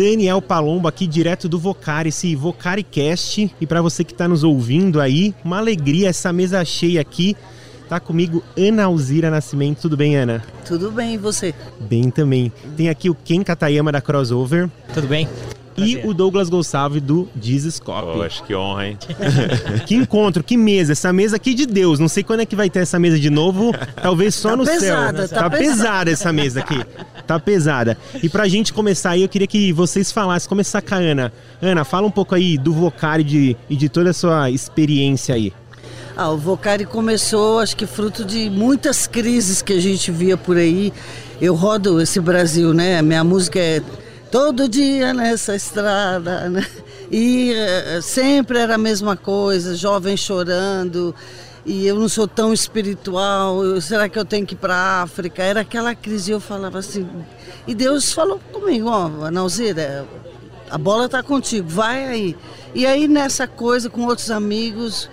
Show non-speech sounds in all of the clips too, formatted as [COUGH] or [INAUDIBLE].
Daniel Palombo aqui direto do Vocari, esse VocariCast. E para você que está nos ouvindo aí, uma alegria essa mesa cheia aqui. Tá comigo Ana Alzira Nascimento. Tudo bem, Ana? Tudo bem, e você? Bem também. Tem aqui o Ken Katayama da Crossover. Tudo bem? E o Douglas Gonçalves do Jesus Cop. Oh, acho que honra, hein? [LAUGHS] que encontro, que mesa. Essa mesa aqui de Deus. Não sei quando é que vai ter essa mesa de novo. Talvez só tá no pesada, céu. Tá, tá pesada. pesada essa mesa aqui. Tá pesada. E pra gente começar aí, eu queria que vocês falassem. Começar com a Ana. Ana, fala um pouco aí do Vocari de, e de toda a sua experiência aí. Ah, o Vocari começou, acho que fruto de muitas crises que a gente via por aí. Eu rodo esse Brasil, né? Minha música é todo dia nessa estrada, né? E uh, sempre era a mesma coisa, jovem chorando, e eu não sou tão espiritual, eu, será que eu tenho que ir para a África? Era aquela crise, eu falava assim, e Deus falou comigo, ó, oh, Nauzira, a bola está contigo, vai aí. E aí nessa coisa, com outros amigos,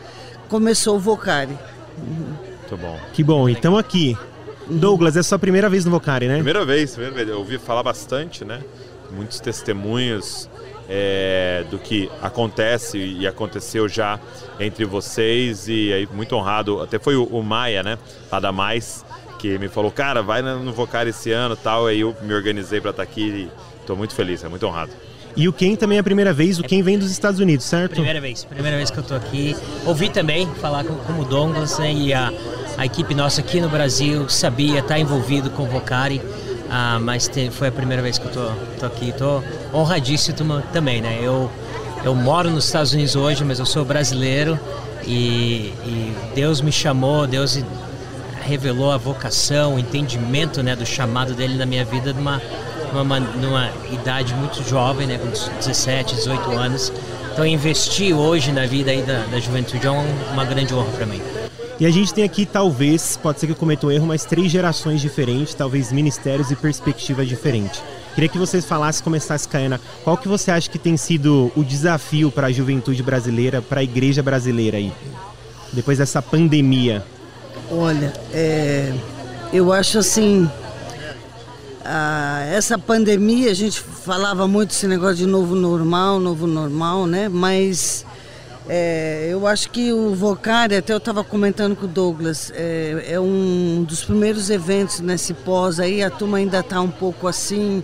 começou o Vocari. Muito bom. Que bom, então aqui. Douglas, é a sua primeira vez no Vocari, né? Primeira vez, primeira vez. Eu ouvi falar bastante, né? Muitos testemunhos é, do que acontece e aconteceu já entre vocês e aí muito honrado. Até foi o, o Maia, né? Lá da Mais, que me falou, cara, vai no Vocari esse ano tal. Aí eu me organizei para estar tá aqui e estou muito feliz, é muito honrado. E o Ken também é a primeira vez, o Ken vem dos Estados Unidos, certo? Primeira vez, primeira vez que eu tô aqui. Ouvi também falar com, com o Douglas né, e a, a equipe nossa aqui no Brasil sabia, tá envolvido com o Vocari. Ah, mas te, foi a primeira vez que eu tô, tô aqui. Tô honradíssimo também, né? Eu, eu moro nos Estados Unidos hoje, mas eu sou brasileiro e, e Deus me chamou, Deus revelou a vocação, o entendimento né, do chamado dele na minha vida numa numa, numa idade muito jovem, né, com 17, 18 anos. Então investir hoje na vida aí da, da juventude é uma grande honra para mim. E a gente tem aqui, talvez, pode ser que eu cometa um erro, mas três gerações diferentes, talvez ministérios e perspectivas diferentes. Queria que vocês falassem, começasse, Caena, qual que você acha que tem sido o desafio para a juventude brasileira, para a igreja brasileira aí, depois dessa pandemia? Olha, é, eu acho assim, ah, essa pandemia, a gente falava muito esse negócio de novo normal, novo normal, né? Mas é, eu acho que o Vocari, até eu estava comentando com o Douglas, é, é, um dos primeiros eventos nesse pós aí, a turma ainda está um pouco assim,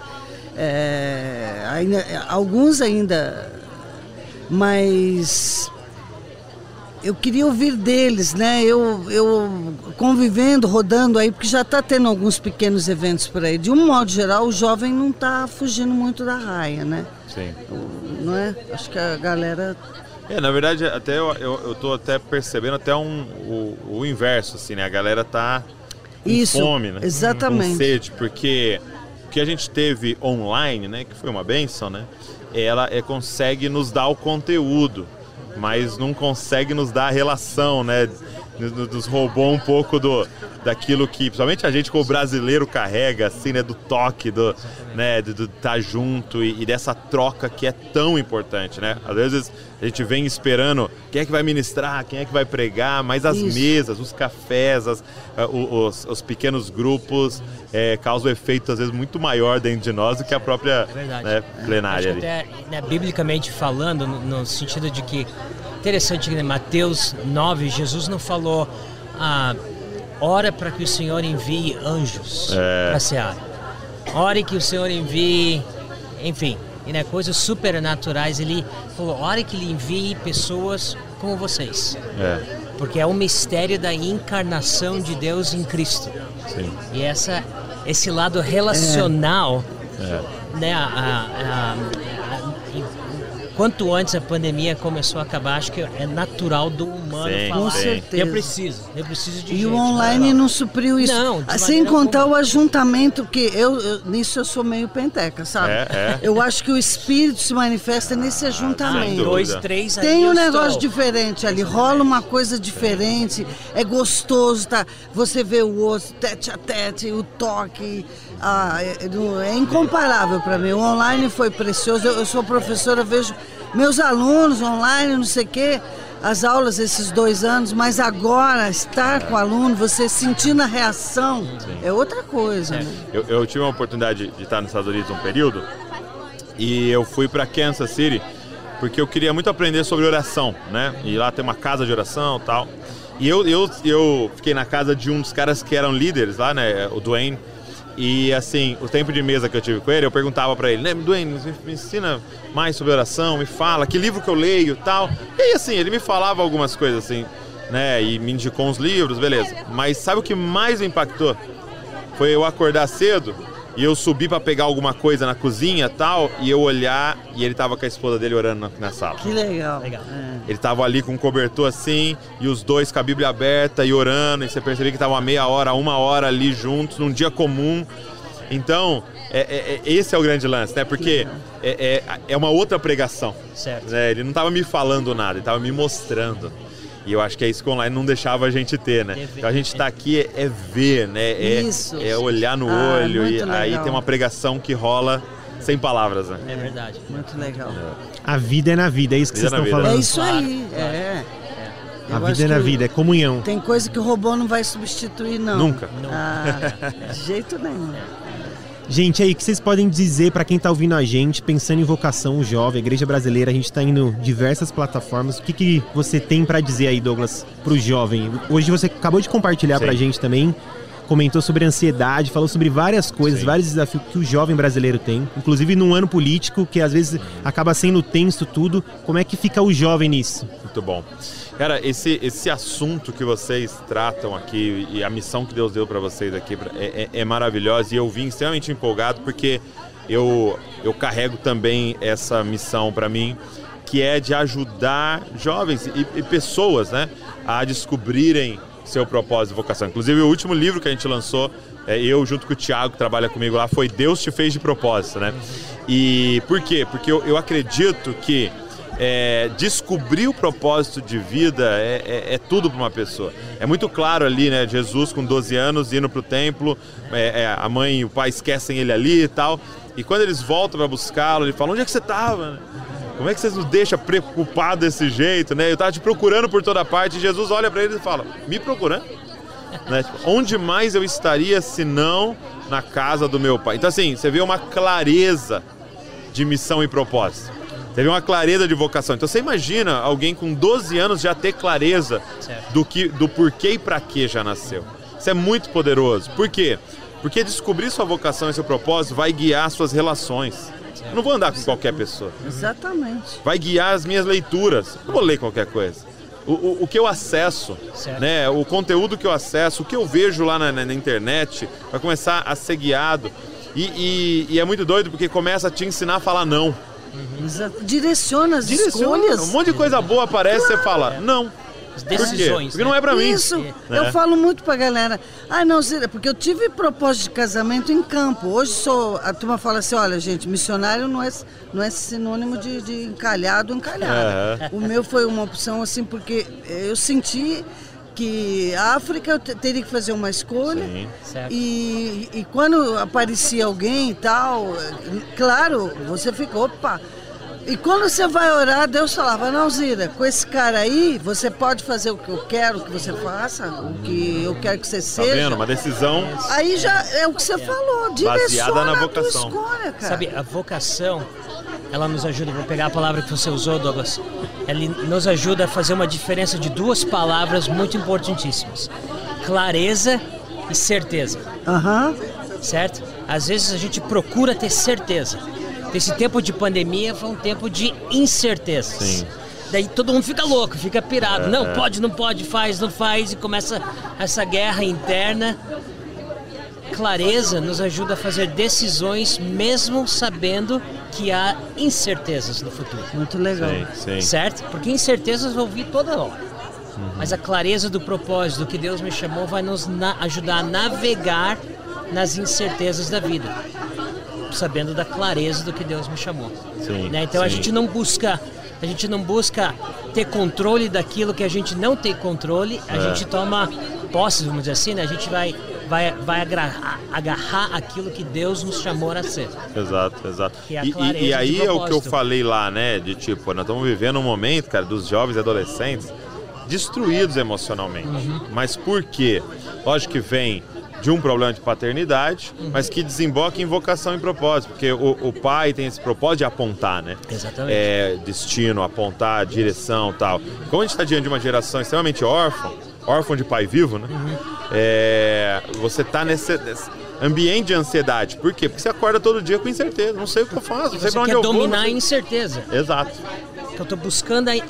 é, ainda, alguns ainda, mas eu queria ouvir deles, né? Eu, eu convivendo, rodando aí, porque já está tendo alguns pequenos eventos por aí. De um modo geral, o jovem não está fugindo muito da raia, né? Sim. Não é? Acho que a galera. É, na verdade, até eu, eu, eu tô até percebendo até um, o, o inverso, assim, né? A galera tá com Isso, fome, né? Exatamente. Com sede, porque o que a gente teve online, né? Que foi uma benção, né? Ela é, consegue nos dar o conteúdo mas não consegue nos dar a relação, né? Nos roubou um pouco do, daquilo que, principalmente a gente como brasileiro carrega, assim, né? Do toque, do, né? Do estar tá junto e, e, dessa troca que é tão importante, né? Às vezes a gente vem esperando quem é que vai ministrar, quem é que vai pregar, mas as Isso. mesas, os cafés, as, uh, os, os, pequenos grupos é, causam um efeito, às vezes, muito maior dentro de nós do que a própria é né, plenária. Acho até, né, biblicamente falando, no, no sentido de que Interessante que em Mateus 9, Jesus não falou, ah, ora para que o Senhor envie anjos é. para a seara. Ore que o Senhor envie, enfim, né, coisas supernaturais. Ele falou, ore que ele envie pessoas como vocês. É. Porque é o mistério da encarnação de Deus em Cristo. Sim. E essa, esse lado relacional, é. né, a, a, a, quanto antes a pandemia começou a acabar, acho que é natural do humano sim, falar. Com certeza. Eu preciso, eu preciso de E gente, o online não supriu isso. Não, Sem contar o ajuntamento, que eu, eu, nisso eu sou meio penteca, sabe? É, é. Eu acho que o espírito se manifesta nesse ajuntamento. Ah, dois, três Tem um negócio estou. diferente ali, rola uma coisa diferente, é gostoso, tá? Você vê o outro, tete a tete, o toque. Ah, é, é incomparável para mim. O online foi precioso. Eu, sou professora, vejo meus alunos online, não sei o quê, as aulas esses dois anos, mas agora estar com o aluno, você sentindo a reação, Sim. é outra coisa. É. Né? Eu, eu, tive uma oportunidade de estar nos Estados Unidos um período E eu fui para Kansas City porque eu queria muito aprender sobre oração, né? E lá tem uma casa de oração tal. E eu, eu, eu fiquei na casa de um dos caras que eram líderes lá, né? O Dwayne. E assim, o tempo de mesa que eu tive com ele, eu perguntava para ele, né, Dwayne, me ensina mais sobre oração, me fala, que livro que eu leio tal. E aí, assim, ele me falava algumas coisas assim, né? E me indicou uns livros, beleza. Mas sabe o que mais me impactou? Foi eu acordar cedo e eu subi para pegar alguma coisa na cozinha tal, e eu olhar e ele tava com a esposa dele orando na, na sala. Que legal. Legal. É. Ele tava ali com um cobertor assim, e os dois com a Bíblia aberta e orando, e você percebia que tava uma meia hora, uma hora ali juntos, num dia comum. Então, é, é- é- esse é o grande lance, né? Porque é, é, é uma outra pregação. Certo. né? Ele não tava me falando nada, ele tava me mostrando. E eu acho que é isso que o online não deixava a gente ter, né? É Então a gente tá aqui é, é ver, né? É, Isso. é olhar no Ah, olho e muito aí legal. tem uma pregação que rola sem palavras, né? É verdade. Muito legal. A vida é na vida, é isso que Vida vocês na estão vida. É falando. isso aí. claro. É. A Eu vida acho é na vida, é comunhão. Tem coisa que o robô não vai substituir, não. Nunca. Ah, de jeito nenhum. Gente, aí, o que vocês podem dizer para quem tá ouvindo a gente, pensando em vocação jovem, a igreja brasileira, a gente tá indo em diversas plataformas. O que, que você tem para dizer aí, Douglas, pro jovem? Hoje você acabou de compartilhar Sim. pra gente também, comentou sobre ansiedade, falou sobre várias coisas, Sim. vários desafios que o jovem brasileiro tem, inclusive num ano político que às vezes acaba sendo tenso tudo. Como é que fica o jovem nisso? Muito bom. Cara, esse, esse assunto que vocês tratam aqui e a missão que Deus deu para vocês aqui é, é- é maravilhosa e eu vim extremamente empolgado porque eu, eu carrego também essa missão para mim, que é de ajudar jovens e, e pessoas né, a descobrirem seu propósito e vocação. Inclusive, o último livro que a gente lançou, é, eu junto com o Thiago, que trabalha comigo lá, foi Deus te fez de propósito, né? E por quê? Porque eu, eu acredito que é, descobrir o propósito de vida é, é- é tudo para uma pessoa. É muito claro ali, né? Jesus com 12 anos indo para o templo, é, é, a mãe e o pai esquecem ele ali e tal. E quando eles voltam para buscá-lo, ele fala: Onde é que você estava? Como é que vocês nos deixam preocupado desse jeito, né? Eu estava te procurando por toda parte. E Jesus olha para ele e fala: Me procurando? Né? Tipo, onde mais eu estaria se não na casa do meu pai? Então, assim, você vê uma clareza de missão e propósito. Teve uma clareza de vocação. Então você imagina alguém com 12 anos já ter clareza do, que, do porquê e para que já nasceu. Isso é muito poderoso. Por quê? Porque descobrir sua vocação e seu propósito vai guiar suas relações. Eu não vou andar com qualquer pessoa. Exatamente. Vai guiar as minhas leituras. Eu não vou ler qualquer coisa. O, o, o que eu acesso, Certo. né, o conteúdo que eu acesso, o que eu vejo lá na, na- na internet, vai começar a ser guiado. E, e- e é muito doido porque começa a te ensinar a falar não. Direciona as Direciona. escolhas. Um monte de coisa boa aparece e você fala, não. As Por quê? decisões. Porque não é pra mim. Isso, né? eu falo muito pra galera. Ah, não, porque eu tive propósito de casamento em campo. Hoje sou. A turma fala assim: olha, gente, missionário não é, não é sinônimo de, de encalhado encalhada. O meu foi uma opção assim, porque eu senti que a África eu te- teria que fazer uma escolha. Sim. E, e quando aparecia alguém e tal, claro, você fica, opa. E quando você vai orar, Deus falava, não, Zira, com esse cara aí, você pode fazer o que eu quero que você faça, o que eu quero que você Tá seja. vendo? Uma decisão. Aí já é o que você falou, direciona na a tua vocação. escolha, cara. Sabe, a vocação, ela nos ajuda, vou pegar a palavra que você usou, Douglas, ela nos ajuda a fazer uma diferença de duas palavras muito importantíssimas: clareza e certeza, Aham, certo? Às vezes a gente procura ter certeza. Esse tempo de pandemia foi um tempo de incertezas. Sim. Daí todo mundo fica louco, fica pirado. Não, pode, não pode, faz, não faz, e começa essa guerra interna clareza nos ajuda a fazer decisões mesmo sabendo que há incertezas no futuro. muito legal. Sim, sim. Certo? Porque incertezas vão vir toda hora. Mas a clareza do propósito, do que Deus me chamou, vai nos na- ajudar a navegar nas incertezas da vida. Sabendo da clareza do que Deus me chamou. Sim, Né? Então a sim. gente não busca a gente não busca ter controle daquilo que a gente não tem controle, a É. gente toma posse, vamos dizer assim, né? A gente vai vai vai agarrar, agarrar aquilo que Deus nos chamou a ser. Exato, exato. É a E- e, aí é o que eu falei lá, né? De tipo, nós estamos vivendo um momento, cara, dos jovens e adolescentes destruídos emocionalmente. Uhum. Mas por quê? Lógico que vem de um problema de paternidade, mas que desemboca em vocação e propósito, porque o, o pai tem esse propósito de apontar, né? Exatamente. É, destino, apontar, direção tal. Como a gente está diante de uma geração extremamente órfã, órfã de pai vivo, né? É, você está nesse, nesse ambiente de ansiedade. Por quê? Porque você acorda todo dia com incerteza. Não sei o que eu faço, não sei pra onde eu vou. dominar a incerteza. Exato. Que eu tô buscando aí.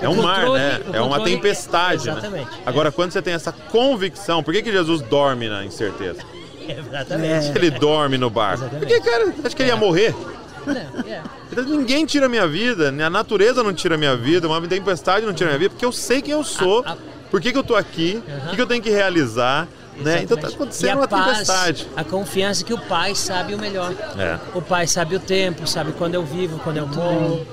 É um mar, né? É uma tempestade, né? Exatamente. Agora, quando você tem essa convicção, por que, que Jesus dorme na incerteza? [LAUGHS] Exatamente. Por que ele dorme no barco? Porque, cara, acho que ele ia morrer. É. Então, Ninguém tira a minha vida, né? a natureza não tira a minha vida, uma tempestade não tira a minha vida, porque eu sei quem eu sou, A- a- por que, que eu tô aqui, o que, que eu tenho que realizar, né? Então tá Exatamente. acontecendo a uma paz, tempestade. A confiança que o pai sabe o melhor. É. O pai sabe o tempo, sabe quando eu vivo, quando eu morro.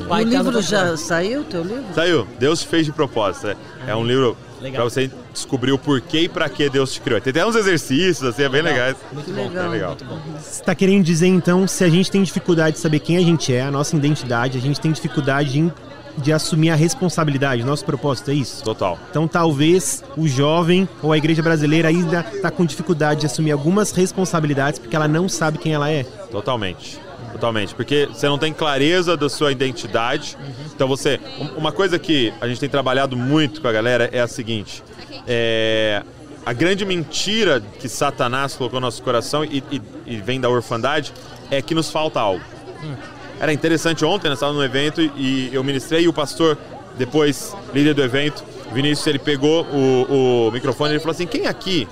O pai o tá livro já saiu, o teu livro? Saiu, Deus te fez de propósito. É, é um livro Legal. pra você descobrir o porquê e pra que Deus te criou. Tem até uns exercícios, assim, é bem legais. Muito bom. legal. É legal. Muito bom. Você está querendo dizer então, se a gente tem dificuldade de saber quem a gente é, a nossa identidade, a gente tem dificuldade de, de assumir a responsabilidade, nosso propósito é isso? Total. Então talvez o jovem ou a igreja brasileira ainda está com dificuldade de assumir algumas responsabilidades porque ela não sabe quem ela é. Totalmente. Totalmente. Porque você não tem clareza da sua identidade. Então você. um- Uma coisa que a gente tem trabalhado muito com a galera é a seguinte. É, a grande mentira que Satanás colocou no nosso coração e, e- e vem da orfandade é que nos falta algo. Era interessante ontem, nós estávamos no evento e eu ministrei e o pastor, depois, líder do evento, Vinícius, ele pegou o, o microfone e ele falou assim: quem aqui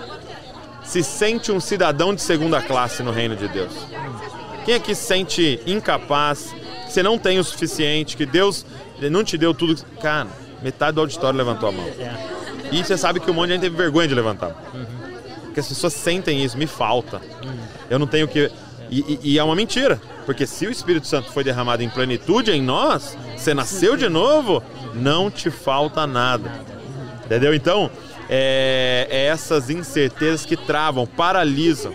se sente um cidadão de segunda classe no reino de Deus? Quem aqui se sente incapaz, que você não tem o suficiente, que Deus não te deu tudo? Cara, metade do auditório levantou a mão. E você sabe que um monte de gente teve vergonha de levantar. Porque as pessoas sentem isso, me falta. Eu não tenho que. E, e- e é uma mentira. Porque se o Espírito Santo foi derramado em plenitude em nós, você nasceu de novo, não te falta nada. Entendeu? Então, é, é essas incertezas que travam, paralisam.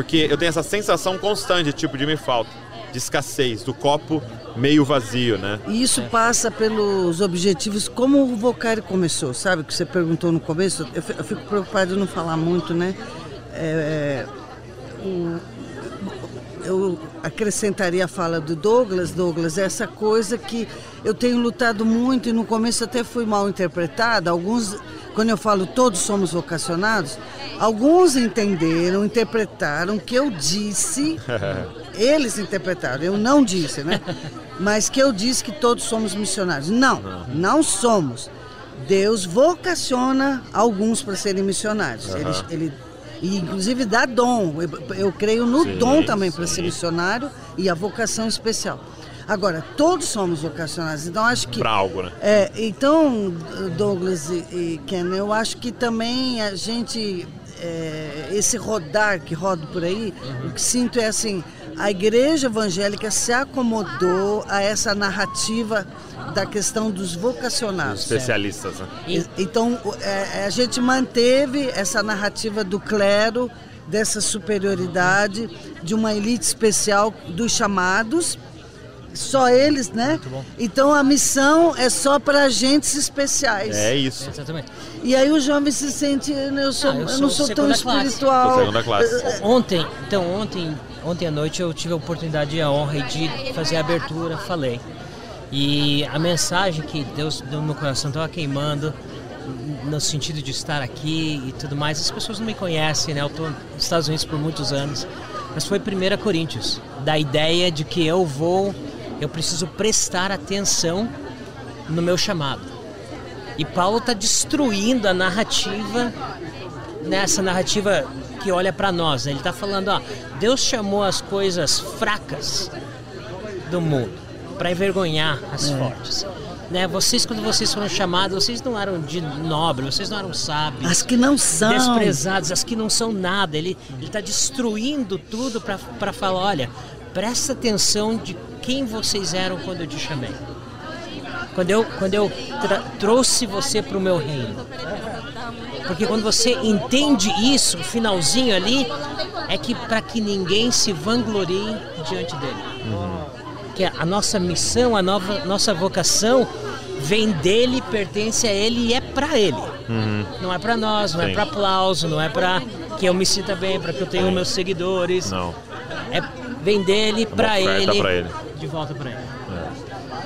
Porque eu tenho essa sensação constante, tipo, de me falta, de escassez, do copo meio vazio, né? E isso passa pelos objetivos, como o Vocari começou, sabe? Que você perguntou no começo. Eu fi- eu fico preocupado de não falar muito, né? É, o- eu acrescentaria a fala do Douglas, Douglas, essa coisa que eu tenho lutado muito e no começo até fui mal interpretada. Alguns, quando eu falo todos somos vocacionados, alguns entenderam, interpretaram que eu disse, [LAUGHS] eles interpretaram, eu não disse, né? Mas que eu disse que todos somos missionários. Não, não somos. Deus vocaciona alguns para serem missionários. Ele, ele- e inclusive dá dom. Eu, eu creio no Sim, dom também para ser missionário e a vocação especial. Agora, todos somos vocacionados. Então acho que Pra algo, né? é, então, Douglas e, e Ken, eu acho que também a gente, é, esse rodar que roda por aí, o que sinto é assim, a igreja evangélica se acomodou a essa narrativa da questão dos vocacionados. Especialistas, né? E- Então, o- é, a gente manteve essa narrativa do clero, dessa superioridade, de uma elite especial dos chamados, só eles, né? bom. Então a missão é só para agentes especiais. É isso. Exatamente. E aí o jovem se sente, eu, sou, Ah, eu eu, sou não sou tão espiritual. Segunda classe. É, Ontem, então ontem, ontem à noite eu tive a oportunidade e a honra de fazer a abertura, falei. E a mensagem que Deus deu no meu coração estava queimando no sentido de estar aqui e tudo mais. As pessoas não me conhecem, né? Eu estou nos Estados Unidos por muitos anos. Mas foi 1 Coríntios, da ideia de que eu vou, eu preciso prestar atenção no meu chamado. E Paulo está destruindo a narrativa nessa narrativa que olha para nós. né? Ele está falando, ó, Deus chamou as coisas fracas do mundo para envergonhar as fortes. Né? Vocês, quando vocês foram chamados, vocês não eram de nobre, vocês não eram sábios. As que não são. Desprezados, as que não são nada. Ele está destruindo tudo para falar: olha, presta atenção de quem vocês eram quando eu te chamei. Quando eu, quando eu trouxe você para o meu reino. Porque quando você entende isso, o finalzinho ali, é que para que ninguém se vanglorie diante dele. Que a nossa missão, a nova, nossa vocação vem dele, pertence a ele e é para ele. Não é para nós, não Sim. é para aplauso, não é para que eu me sinta bem, para que eu tenha meus seguidores. Não. É vem dele para oferta ele, pra ele. De volta para ele.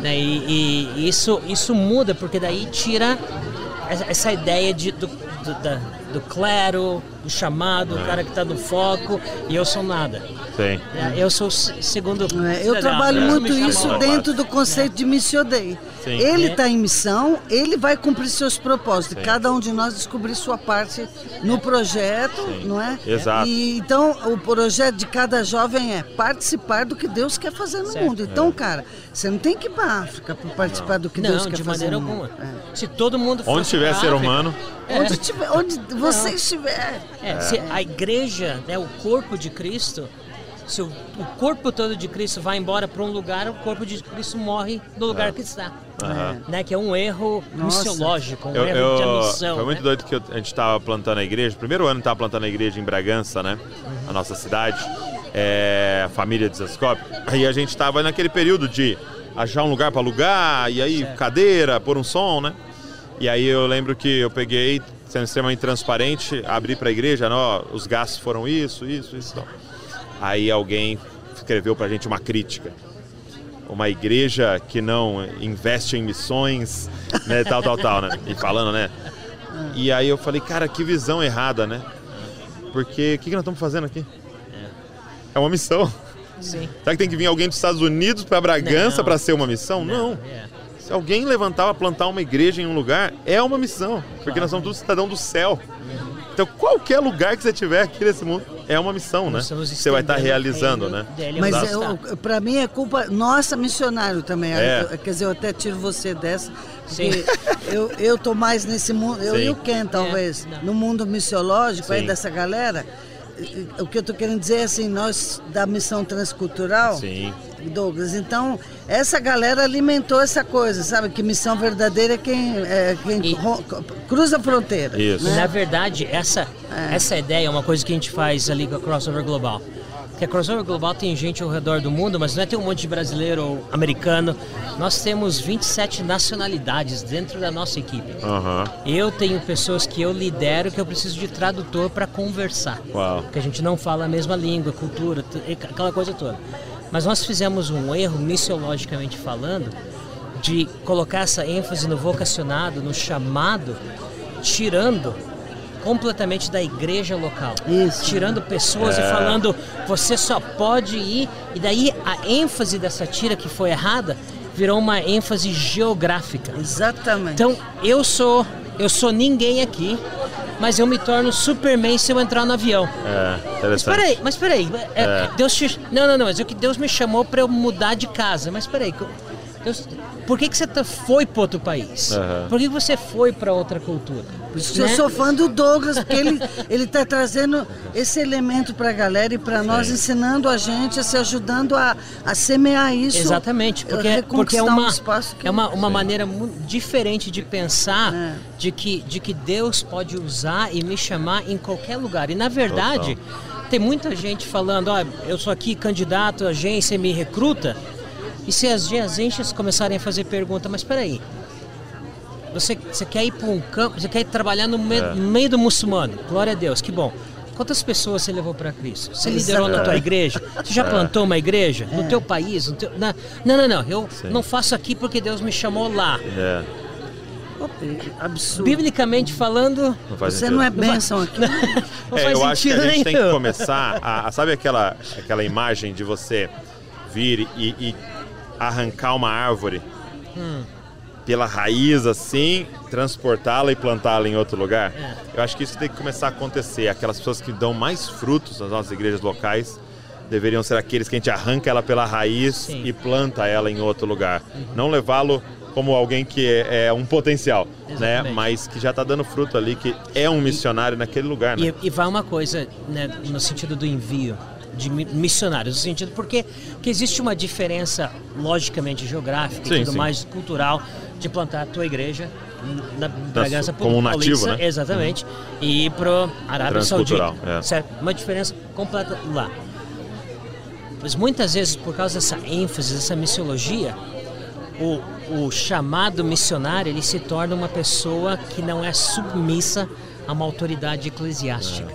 Né, E, isso, isso muda, porque daí tira essa ideia de, do, do, da- do clero, do chamado, É. o cara que está no foco, e eu sou nada. Sim. É, Eu sou o se- segundo. É, Eu trabalho Deus muito isso dentro do conceito de Missio Dei. Sim. Ele É. está em missão, ele vai cumprir seus propósitos. Sim. Cada um de nós descobrir sua parte no projeto, não é? Exato. E, então, o projeto de cada jovem é participar do que Deus quer fazer no Certo. mundo. Então, cara, você não tem que ir para a África para participar do que Deus Não, quer de fazer maneira no alguma. mundo. É. Se todo mundo fosse Onde tiver ser humano, É. Onde, tiver, onde você estiver. É, se a igreja, né, o corpo de Cristo, se o, o corpo todo de Cristo vai embora para um lugar, o corpo de Cristo morre no lugar que está. Aham. Né, que é um erro Nossa. missiológico, um Eu, erro de eu- missão. foi muito né? doido que eu- a gente estava plantando a igreja. Primeiro ano estava plantando a igreja em Bragança, né? A nossa cidade, é, a família de Zascope. Aí a gente estava naquele período de achar um lugar para alugar, e aí cadeira, pôr um som, né? E aí eu lembro que eu peguei, sendo extremamente transparente, abri para a igreja, ó, os gastos foram isso, isso, isso. Aí alguém escreveu para a gente uma crítica uma igreja que não investe em missões, né, tal, tal, tal, né? E falando, né? E aí eu falei, cara, que visão errada, né? Porque o que, que nós estamos fazendo aqui? É uma missão. Sim. Será que tem que vir alguém dos Estados Unidos para Bragança Não. para ser uma missão? Não. É. Se alguém levantar para plantar uma igreja em um lugar, é uma missão. Porque nós somos todos cidadãos do céu. Então, qualquer lugar que você tiver aqui nesse mundo é uma missão, né? Nós estamos Você vai estar estendendo o realizando, né? dele Mas é, para mim é culpa nossa missionário também. É. Eu- quer dizer, eu até tiro você dessa. Sim. Porque eu, eu tô mais nesse mundo, eu Sim. e o Ken talvez, não. no mundo missiológico aí Sim. dessa galera. E- e- O que eu tô querendo dizer é assim, nós da missão transcultural, Sim. Douglas, então essa galera alimentou essa coisa, sabe? Que missão verdadeira é quem, é quem E- cruza a fronteira. Isso. E, né? Na verdade, essa, essa ideia é uma coisa que a gente faz ali com a Crossover Global. Porque a Crossover Global tem gente ao redor do mundo, mas não é ter um monte de brasileiro ou americano. Nós temos 27 nacionalidades dentro da nossa equipe. Aham. Eu tenho pessoas que eu lidero que eu preciso de tradutor para conversar. Uau. Porque a gente não fala a mesma língua, cultura, aquela coisa toda. Mas nós fizemos um erro, missiologicamente falando, de colocar essa ênfase no vocacionado, no chamado, tirando completamente da igreja local. Isso. Tirando pessoas e falando, você só pode ir. E daí a ênfase dessa tira que foi errada virou uma ênfase geográfica. Exatamente. Então, eu sou, eu sou ninguém aqui, mas eu me torno Superman se eu entrar no avião. É, Mas peraí, mas peraí, é, É. Deus te, não, não, não, mas é que Deus me chamou para eu mudar de casa. Mas peraí, Deus, por que que você tá- foi para outro país? Aham. Por que que você foi para outra cultura? Isso Né? Eu sou fã do Douglas, porque ele ele está trazendo esse elemento para a galera e para nós, ensinando a gente, se ajudando a, a semear isso. Exatamente, porque, eh, porque é um uma, espaço que- é uma, uma maneira diferente de pensar É. de, que, de que Deus pode usar e me chamar em qualquer lugar. E na verdade, tem muita gente falando, ó, eu sou aqui candidato, agência me recruta. E se as agências começarem a fazer pergunta, mas peraí, você, você quer ir para um campo, você quer ir trabalhar no meio, É. no meio do muçulmano, glória a Deus, que bom. Quantas pessoas você levou para Cristo? Você liderou na tua igreja? Você já plantou uma igreja? No teu país? No teu- na- Não, não, não. Eu Sim. não faço aqui porque Deus me chamou lá. É, Absurdo. Biblicamente falando, não Você sentido. não é bênção aqui. [LAUGHS] não É, faz eu acho que a gente tem que começar a, a- sabe aquela aquela imagem de você vir e, e arrancar uma árvore Hum. pela raiz assim, transportá-la e plantá-la em outro lugar. É. Eu acho que isso tem que começar a acontecer. Aquelas pessoas que dão mais frutos nas nossas igrejas locais deveriam ser aqueles que a gente arranca ela pela raiz Sim. e planta ela em outro lugar. Não levá-lo como alguém que é, é um potencial, né? Exatamente. Mas que já está dando fruto ali, que é um missionário naquele lugar, né? E, e vai uma coisa, né, no sentido do envio de mi- missionários, no sentido porque que existe uma diferença logicamente geográfica Sim, e tudo sim. mais cultural de plantar a tua igreja na Bragança como um nativo, Paulista, né? exatamente, e ir pro Arábia Saudita, é. certo? Uma diferença completa lá. Mas muitas vezes por causa dessa ênfase, dessa missiologia, o, o chamado missionário ele se torna uma pessoa que não é submissa a uma autoridade eclesiástica.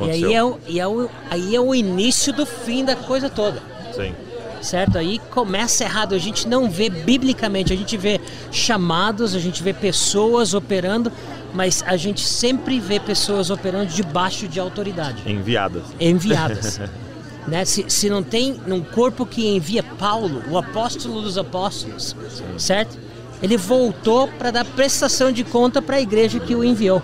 E aí é, o, e é o, aí é o início do fim da coisa toda. Sim. Certo? Aí começa errado. A gente não vê biblicamente, a gente vê chamados, a gente vê pessoas operando, mas a gente sempre vê pessoas operando debaixo de autoridade. Enviadas. Enviadas. [LAUGHS] né? se, se não tem num corpo que envia Paulo, o apóstolo dos apóstolos, certo? Ele voltou para dar prestação de conta para a igreja que o enviou.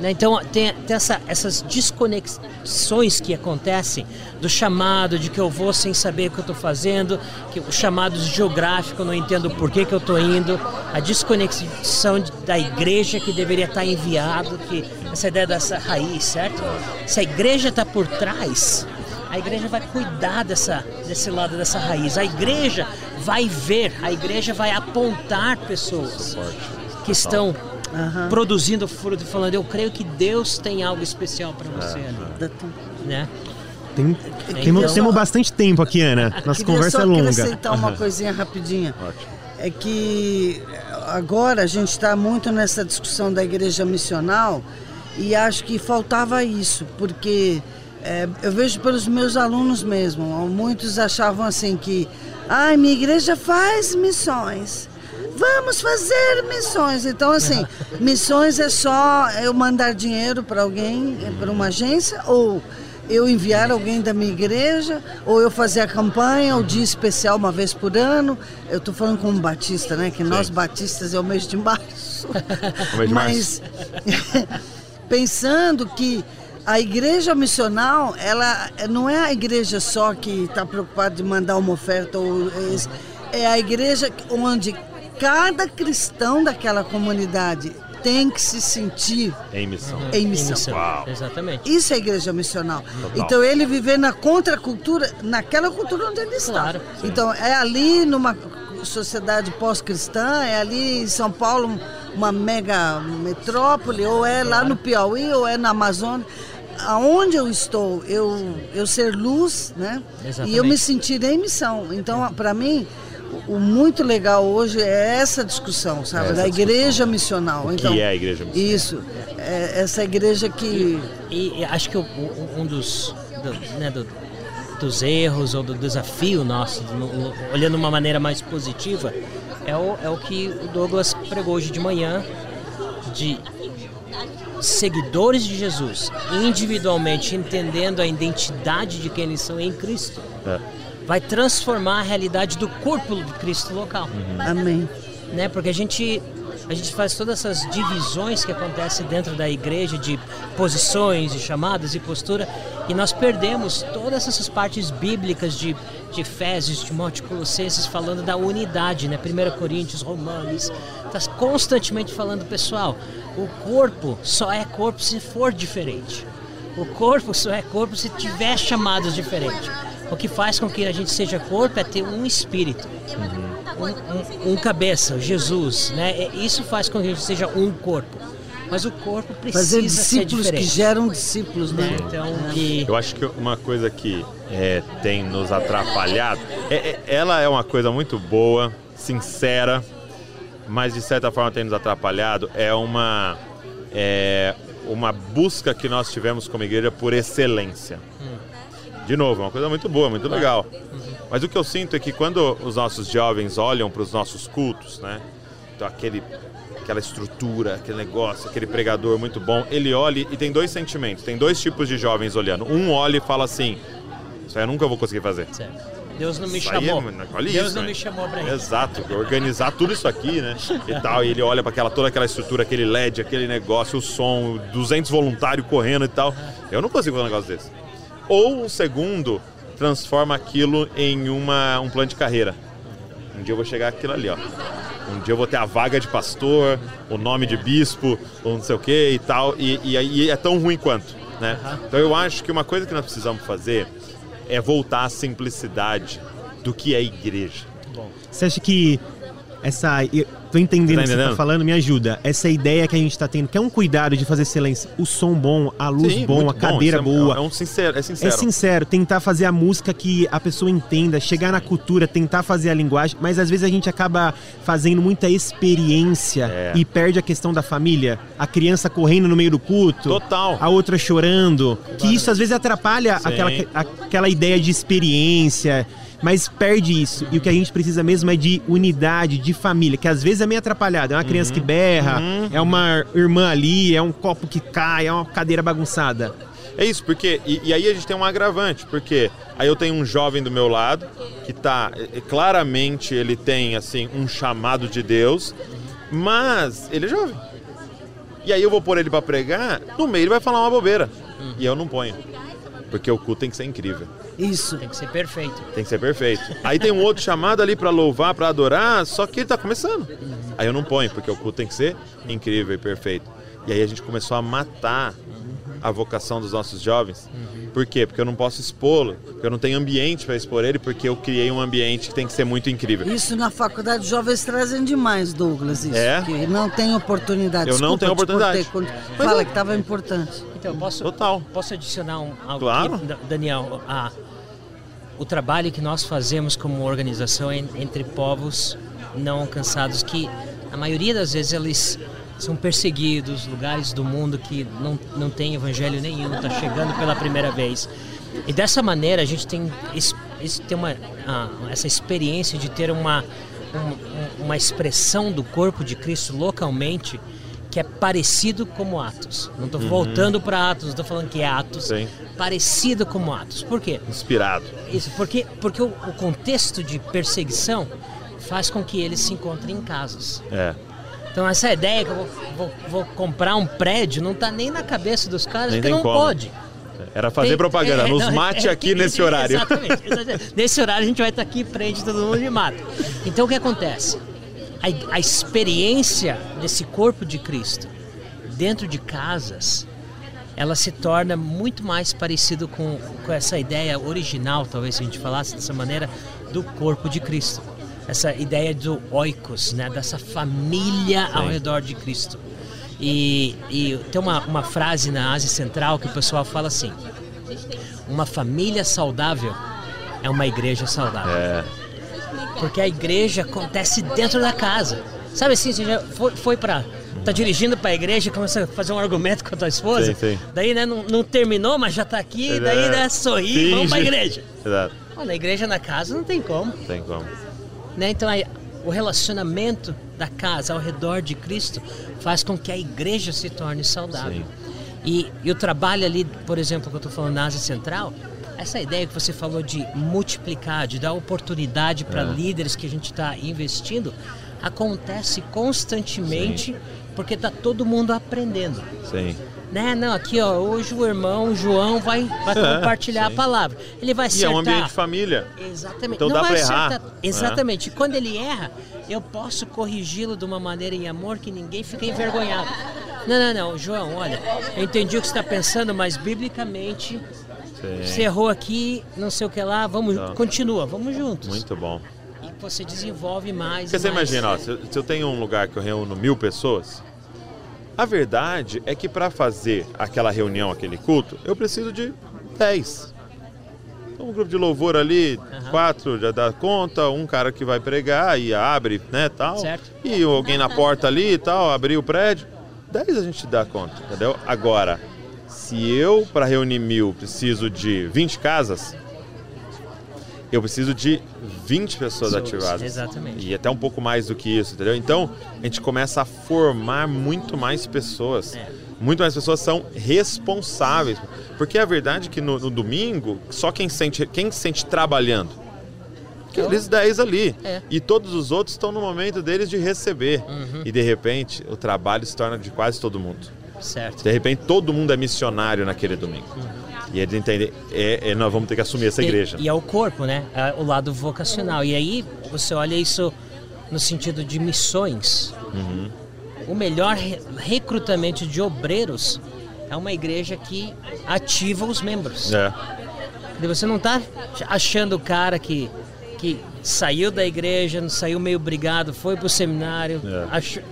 Né? Então tem, tem essa, essas desconexões que acontecem do chamado, de que eu vou sem saber o que eu estou fazendo, que o chamado geográfico eu não entendo por que, que eu estou indo, a desconexão de, da igreja que deveria estar enviado, que essa ideia dessa raiz, certo? Se a igreja está por trás, a igreja vai cuidar dessa, desse lado dessa raiz. A igreja vai ver, a igreja vai apontar pessoas que estão Aham. produzindo fruto, falando, eu creio que Deus tem algo especial para você ali, Da tu- né? Tem, Então- temos, temos bastante tempo aqui, Ana. [LAUGHS] Nossa conversa só é longa. acrescentar uma coisinha rapidinha. É que agora a gente está muito nessa discussão da igreja missional e acho que faltava isso, porque é, eu vejo pelos meus alunos mesmo, muitos achavam assim que, ai, minha igreja faz missões. Vamos fazer missões. Então, assim, [LAUGHS] missões é só eu mandar dinheiro para alguém, para uma agência, ou eu enviar alguém da minha igreja, ou eu fazer a campanha, o dia especial uma vez por ano. Eu estou falando como batista, né? Que nós batistas é o mês de março. O mês de Mas [LAUGHS] pensando que a igreja missional, ela não é a igreja só que está preocupada de mandar uma oferta, ou é a igreja onde cada cristão daquela comunidade tem que se sentir Em missão. em missão. Uau. Exatamente. Isso é igreja missional. Total. Então ele viver na contracultura, naquela cultura onde ele está. Claro. Então é ali numa sociedade pós-cristã, é ali em São Paulo, uma mega metrópole, ou é lá no Piauí, ou é na Amazônia. Aonde eu estou, eu, eu ser luz, né? Exatamente. E eu me sentir em missão. Então, para mim, o muito legal hoje é essa discussão, sabe? Essa da igreja discussão. missional. O que então, é a igreja missional? Isso. É essa igreja que. E, e acho que um dos, do- né, do- dos erros ou do desafio nosso, no- no- olhando de uma maneira mais positiva, é o, é o que o Douglas pregou hoje de manhã, de seguidores de Jesus, individualmente entendendo a identidade de quem eles são em Cristo, É. vai transformar a realidade do corpo de Cristo local Amém. né? Porque a gente a gente faz todas essas divisões que acontecem dentro da igreja de posições, de chamadas e postura e nós perdemos todas essas partes bíblicas de, de Efésios, Timóteo, Colossenses falando da unidade, né? 1 Coríntios, Romanos, está constantemente falando pessoal, o corpo só é corpo se for diferente. O corpo só é corpo se tiver chamados diferentes. O que faz com que a gente seja corpo é ter um espírito um, um- um cabeça, Jesus, né? É- Isso faz com que a gente seja um corpo. Mas o corpo precisa Fazer ser discípulos que diferente. geram discípulos, né? né? Então, que Eu acho que uma coisa que é, tem nos atrapalhado, é- é- ela é uma coisa muito boa, sincera, mas de certa forma tem nos atrapalhado, é uma, é uma busca que nós tivemos como igreja por excelência. De novo, é uma coisa muito boa, muito legal. Mas o que eu sinto é que quando os nossos jovens olham para os nossos cultos, né? Então aquele, aquela estrutura, aquele negócio, aquele pregador muito bom, ele olha e tem dois sentimentos, tem dois tipos de jovens olhando. Um olha e fala assim, isso aí eu nunca vou conseguir fazer. certo. Deus não me Isso aí chamou. é- olha Deus isso, não né? me chamou para isso. Exato, organizar tudo isso aqui, né? E tal, e ele olha para aquela toda aquela estrutura, aquele LED, aquele negócio, o som, 200 voluntários correndo e tal. Eu não consigo fazer um negócio desse. Ou o segundo transforma aquilo em uma, um plano de carreira. Um dia eu vou chegar aquilo ali, ó. Um dia eu vou ter a vaga de pastor, o nome de bispo, ou não sei o que e tal. E, e aí é tão ruim quanto, né? Então eu acho que uma coisa que nós precisamos fazer é voltar à simplicidade do que é igreja. Você acha que essa. Tô entendendo Tá o que você tá falando, me ajuda. Essa ideia que a gente tá tendo, que é um cuidado de fazer excelência, o som bom, a luz Sim, bom, a cadeira Isso é- boa. É, um sincero, é É sincero. sincero, tentar fazer a música que a pessoa entenda, chegar na cultura, tentar fazer a linguagem, mas às vezes a gente acaba fazendo muita experiência É. e perde a questão da família. A criança correndo no meio do culto, Total. a outra chorando. Que isso às vezes atrapalha Sim. aquela, aquela ideia de experiência. Mas perde isso. E o que a gente precisa mesmo é de unidade, de família, que às vezes é meio atrapalhado. É uma criança Uhum. que berra, é uma irmã ali, é um copo que cai, é uma cadeira bagunçada. É isso, porque. E, e aí a gente tem um agravante, porque aí eu tenho um jovem do meu lado que tá. claramente ele tem, assim, um chamado de Deus, mas ele é jovem. E aí eu vou pôr ele pra pregar, no meio ele vai falar uma bobeira. E eu não ponho. Porque o culto tem que ser incrível. Isso. Tem que ser perfeito. Tem que ser perfeito. Aí tem um outro chamado ali pra louvar, pra adorar, só que ele tá começando. Aí eu não ponho, porque o culto tem que ser incrível e perfeito. E aí a gente começou a matar a vocação dos nossos jovens. Por quê? Porque eu não posso expô-lo, porque eu não tenho ambiente para expor ele, porque eu criei um ambiente que tem que ser muito incrível. Isso na faculdade os jovens trazem demais, Douglas, isso. É? Que não tem oportunidade. Eu não Desculpa tenho te oportunidade. cortei Mas Fala é. que estava importante. Então, posso, Total. posso adicionar um, algo Claro. aqui, Da- Daniel? A, o trabalho que nós fazemos como organização en- entre povos não alcançados, que a maioria das vezes eles são perseguidos, lugares do mundo que não, não tem evangelho nenhum, está chegando pela primeira vez. E dessa maneira a gente tem, tem uma, ah, essa experiência de ter uma, um- uma expressão do corpo de Cristo localmente que é parecido como Atos. Não estou voltando para Atos, estou falando que é Atos. Sim. Parecido como Atos. Por quê? Inspirado. Isso, porque, porque o, o contexto de perseguição faz com que eles se encontrem em casas. É. Então essa ideia que eu vou, vou- vou comprar um prédio não está nem na cabeça dos caras, Nem porque não como. pode. Era fazer Tem- propaganda. [LAUGHS] é, Nos não, mate é, aqui nesse [LAUGHS] horário. Exatamente, exatamente. Nesse horário a gente vai estar aqui frente todo mundo e mata. Então o que acontece? A, a experiência desse corpo de Cristo dentro de casas, ela se torna muito mais parecido com, com essa ideia original, talvez se a gente falasse dessa maneira, do corpo de Cristo. Essa ideia do oikos, né? dessa família ao redor de Cristo. E, e tem uma, uma frase na Ásia Central que o pessoal fala assim: uma família saudável é uma igreja saudável. É. Porque a igreja acontece dentro da casa. Sabe assim, você já foi, foi pra. Tá dirigindo pra igreja e começa a fazer um argumento com a tua esposa. Sim, sim. Daí, né, não, não terminou, mas já tá aqui, daí, né, sorri, vamos pra Finge. igreja. Exato. Olha, na igreja na casa não tem como. Tem como. Né? Então, aí, o relacionamento da casa ao redor de Cristo faz com que a igreja se torne saudável. Sim. E, e o trabalho ali, por exemplo, que eu estou falando na Ásia Central, essa ideia que você falou de multiplicar, de dar oportunidade para É. líderes que a gente está investindo, acontece constantemente porque está todo mundo aprendendo. Sim. Né? Não, aqui ó, hoje o irmão João vai, vai [LAUGHS] É, compartilhar sim. a palavra. Ele vai E é acertar. um ambiente de família. Exatamente. Então não dá vai pra errar, acertar. né? Exatamente. E Quando ele erra, eu posso corrigi-lo de uma maneira em amor que ninguém fica envergonhado. Não, não, não, João, olha, eu entendi o que você está pensando, mas biblicamente você errou aqui, não sei o que lá, vamos, Tá. continua, vamos juntos. Muito bom. E você desenvolve mais. Porque você mais. imagina, ó, se, se eu tenho um lugar que eu reúno mil pessoas, a verdade é que para fazer aquela reunião, aquele culto, eu preciso de dez. Então, um grupo de louvor ali, Aham. quatro já dá conta, um cara que vai pregar e abre, né, tal. Certo. E alguém na porta ali e tal, abrir o prédio. Dez a gente dá conta, entendeu? Agora, se eu, para reunir mil, preciso de 20 casas, eu preciso de 20 pessoas Pessoas, ativadas. exatamente. E até um pouco mais do que isso, entendeu? Então, a gente começa a formar muito mais pessoas. É. Muito mais pessoas são responsáveis. Porque a verdade é que no, no domingo, só quem sente, quem se sente trabalhando? Aqueles 10 ali. É. E todos os outros estão no momento deles de receber. Uhum. E de repente, o trabalho se torna de quase todo mundo. Certo. De repente, todo mundo é missionário naquele domingo. E eles entendem, é, é, nós vamos ter que assumir essa E- igreja. E, é o corpo, né? É o lado vocacional. E aí você olha isso no sentido de missões. Uhum. O melhor re- recrutamento de obreiros é uma igreja que ativa os membros. É. E Você não está achando o cara que, que saiu da igreja, saiu meio brigado, foi pro seminário. É. Achou-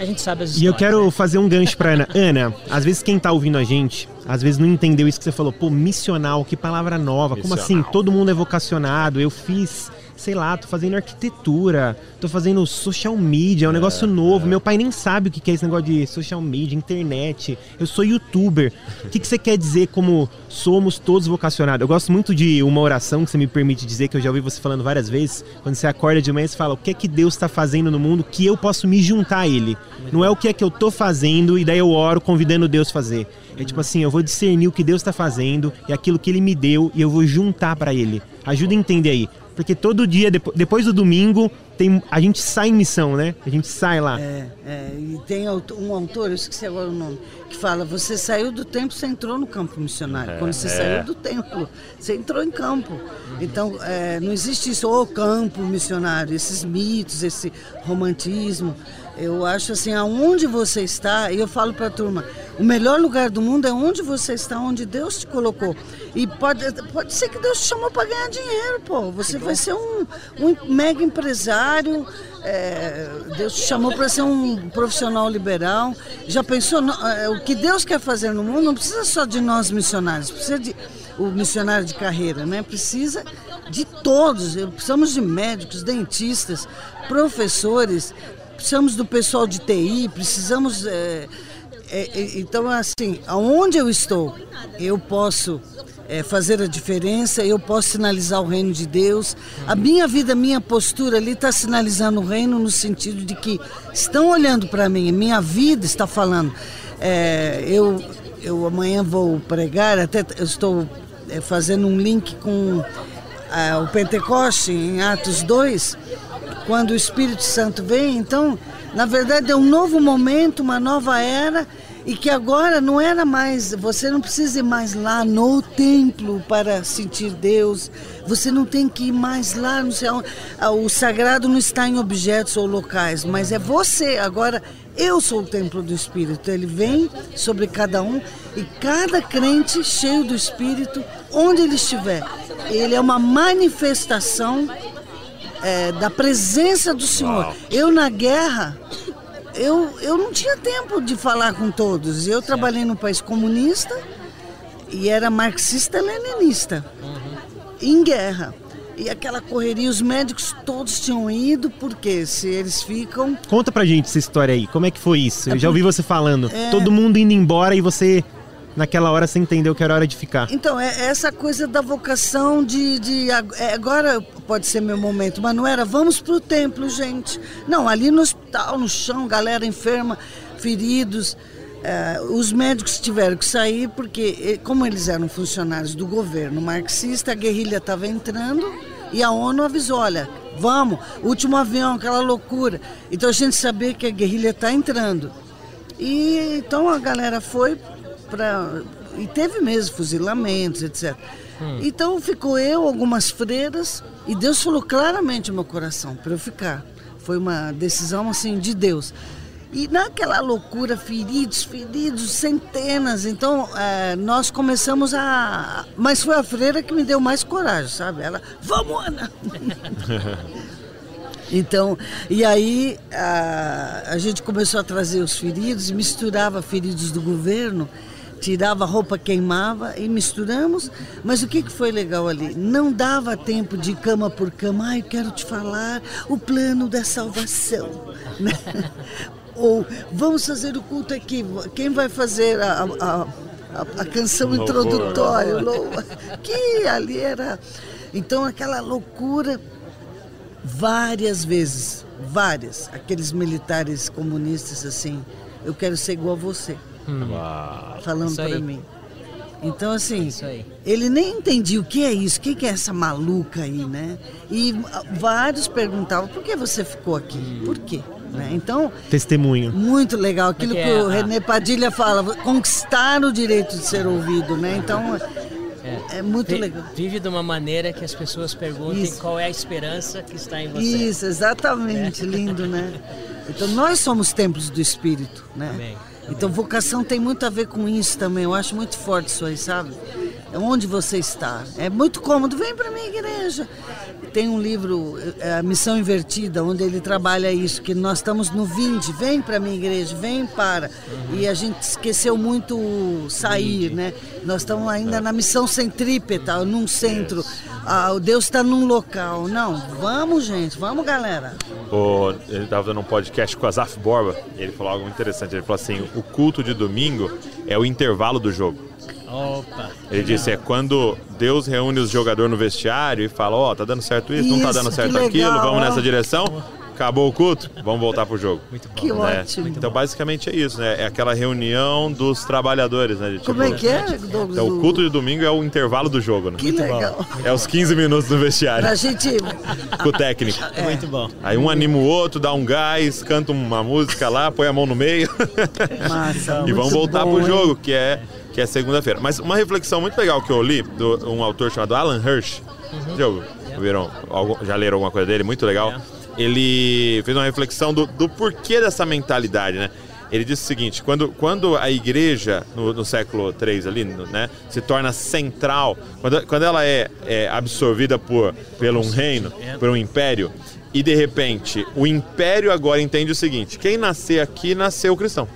a gente sabe as E eu histórias, quero né? fazer um gancho pra Ana. Ana, às vezes quem tá ouvindo a gente, às vezes não entendeu isso que você falou. Pô, missional, que palavra nova. Como assim? Missional. Todo mundo é vocacionado. Eu fiz, sei lá, tô fazendo arquitetura, tô fazendo social media, é um negócio novo. Meu pai nem sabe o que que é esse negócio de social media, internet. Eu sou youtuber. O que, que você quer dizer como somos todos vocacionados? Eu gosto muito de uma oração que você me permite dizer, que eu já ouvi você falando várias vezes. Quando você acorda de manhã, você fala: o que é que Deus está fazendo no mundo que eu posso me juntar a Ele? Não é o que é que eu tô fazendo e daí eu oro convidando Deus a fazer. É tipo assim, eu vou discernir o que Deus está fazendo e aquilo que Ele me deu e eu vou juntar para Ele. Ajuda a entender aí. Porque todo dia, depo- depois do domingo, tem, a gente sai em missão, né? A gente sai lá. É, é, e tem um autor, eu esqueci agora o nome, que fala: você saiu do templo, você entrou no campo missionário. Quando você é. saiu do templo, você entrou em campo. Então, é, não existe isso, o campo missionário, esses mitos, esse romantismo. Eu acho assim, aonde você está, e eu falo para a turma, o melhor lugar do mundo é onde você está, onde Deus te colocou. E pode, pode ser que Deus te chamou para ganhar dinheiro, pô. Você vai ser um, um mega empresário, é, Deus te chamou para ser um profissional liberal. Já pensou, no- é, o que Deus quer fazer no mundo não precisa só de nós missionários, precisa de o missionário de carreira, né? Precisa de todos. Precisamos de médicos, dentistas, professores, precisamos do pessoal de TI, precisamos. é, é, então, assim, aonde eu estou, eu posso é, fazer a diferença, eu posso sinalizar o reino de Deus. A minha vida, a minha postura ali está sinalizando o reino no sentido de que estão olhando para mim, minha vida está falando. É, eu, eu amanhã vou pregar, até eu estou fazendo um link com o Pentecoste em Atos 2, quando o Espírito Santo vem. Então, na verdade, é um novo momento, uma nova era, e que agora não era mais, você não precisa ir mais lá no templo para sentir Deus, você não tem que ir mais lá, não sei O sagrado não está em objetos ou locais, mas é você. Agora, eu sou o templo do Espírito, ele vem sobre cada um, e cada crente cheio do Espírito, onde ele estiver, ele é uma manifestação é, da presença do Senhor. Uau. Eu na guerra, eu, eu não tinha tempo de falar com todos. Eu trabalhei num país comunista e era marxista-leninista, em guerra. E aquela correria, os médicos todos tinham ido, porque se eles ficam. Conta pra gente essa história aí. Como é que foi isso? Eu É já ouvi você falando. É. Todo mundo indo embora e você, naquela hora, você entendeu que era hora de ficar. Então, é essa coisa da vocação de. de é, agora pode ser meu momento, mas não era vamos pro templo, gente. Não, ali no hospital, no chão, galera enferma, feridos. É, os médicos tiveram que sair porque, como eles eram funcionários do governo marxista, a guerrilha estava entrando e a ONU avisou: olha, vamos, último avião, aquela loucura. Então a gente sabia que a guerrilha está entrando. E então a galera foi para. E teve mesmo fuzilamentos, etc. Então ficou eu, algumas freiras, e Deus falou claramente no meu coração para eu ficar. Foi uma decisão assim de Deus. E naquela loucura, feridos, feridos, centenas. Então eh, nós começamos a. Mas foi a freira que me deu mais coragem, sabe? Ela, vamos, Ana! [LAUGHS] Então, e aí a, a gente começou a trazer os feridos, misturava feridos do governo, tirava a roupa, queimava e misturamos. Mas o que, que foi legal ali? Não dava tempo de cama por cama. Ai, quero te falar o plano da salvação. [LAUGHS] né? Ou vamos fazer o culto aqui. Quem vai fazer a, a, a, a canção Louvor. introdutória? o louvor? Que ali era. Então aquela loucura várias vezes, várias, aqueles militares comunistas assim, eu quero ser igual a você, Uau. falando para mim. Então assim, aí. ele nem entendia o que é isso, o que é essa maluca aí, né? E ah, vários perguntavam, por que você ficou aqui? Por quê? Né? Então, Testemunho. muito legal, aquilo Porque que o a- René Padilha fala, conquistar o direito de ser ouvido, né? Então, é, muito Vi- legal. Vive de uma maneira que as pessoas perguntem Isso. qual é a esperança que está em você. Isso, exatamente, lindo, né? Então nós somos templos do Espírito, né? Amém. Então vocação tem muito a ver com isso também. Eu acho muito forte isso aí, sabe? É onde você está. É muito cômodo. Vem para minha igreja. tem um livro, é, A Missão Invertida, onde ele trabalha isso, que nós estamos no vinde, vem para a minha igreja, vem para. Uhum. E a gente esqueceu muito sair, né? Nós estamos ainda na missão centrípeta, num centro. Ah, o Deus está num local. Não, vamos, gente, vamos, galera. O, ele estava dando um podcast com a Zaf Borba, ele falou algo interessante. Ele falou assim: o culto de domingo é o intervalo do jogo. Opa. Ele disse, é quando Deus reúne os jogadores no vestiário e fala, ó, oh, tá dando certo isso, isso não tá dando certo aquilo, vamos nessa direção. Acabou o culto, vamos voltar pro jogo. Muito bom. Que né? ótimo. Então, basicamente é isso, né? É aquela reunião dos trabalhadores, né? Tipo, Como é que é, Douglas? Então, o culto de domingo é o intervalo do jogo, né? Que Muito legal. Bom. É os 15 minutos do vestiário. Pra gente... Com o técnico. É. Muito bom. Aí um anima o outro, dá um gás, canta uma música lá, põe a mão no meio. Massa, [LAUGHS] E vamos voltar bom, pro jogo, que é que é segunda-feira. Mas uma reflexão muito legal que eu li, de um autor chamado Alan Hirsch, uhum. já, viram, já leram alguma coisa dele? Muito legal. Ele fez uma reflexão do, do porquê dessa mentalidade, né? Ele disse o seguinte: quando, quando a igreja, no, no século III ali, né, se torna central, quando, quando ela é, é absorvida por, pelo um reino, por um império, e de repente o império agora entende o seguinte: quem nascer aqui nasceu cristão.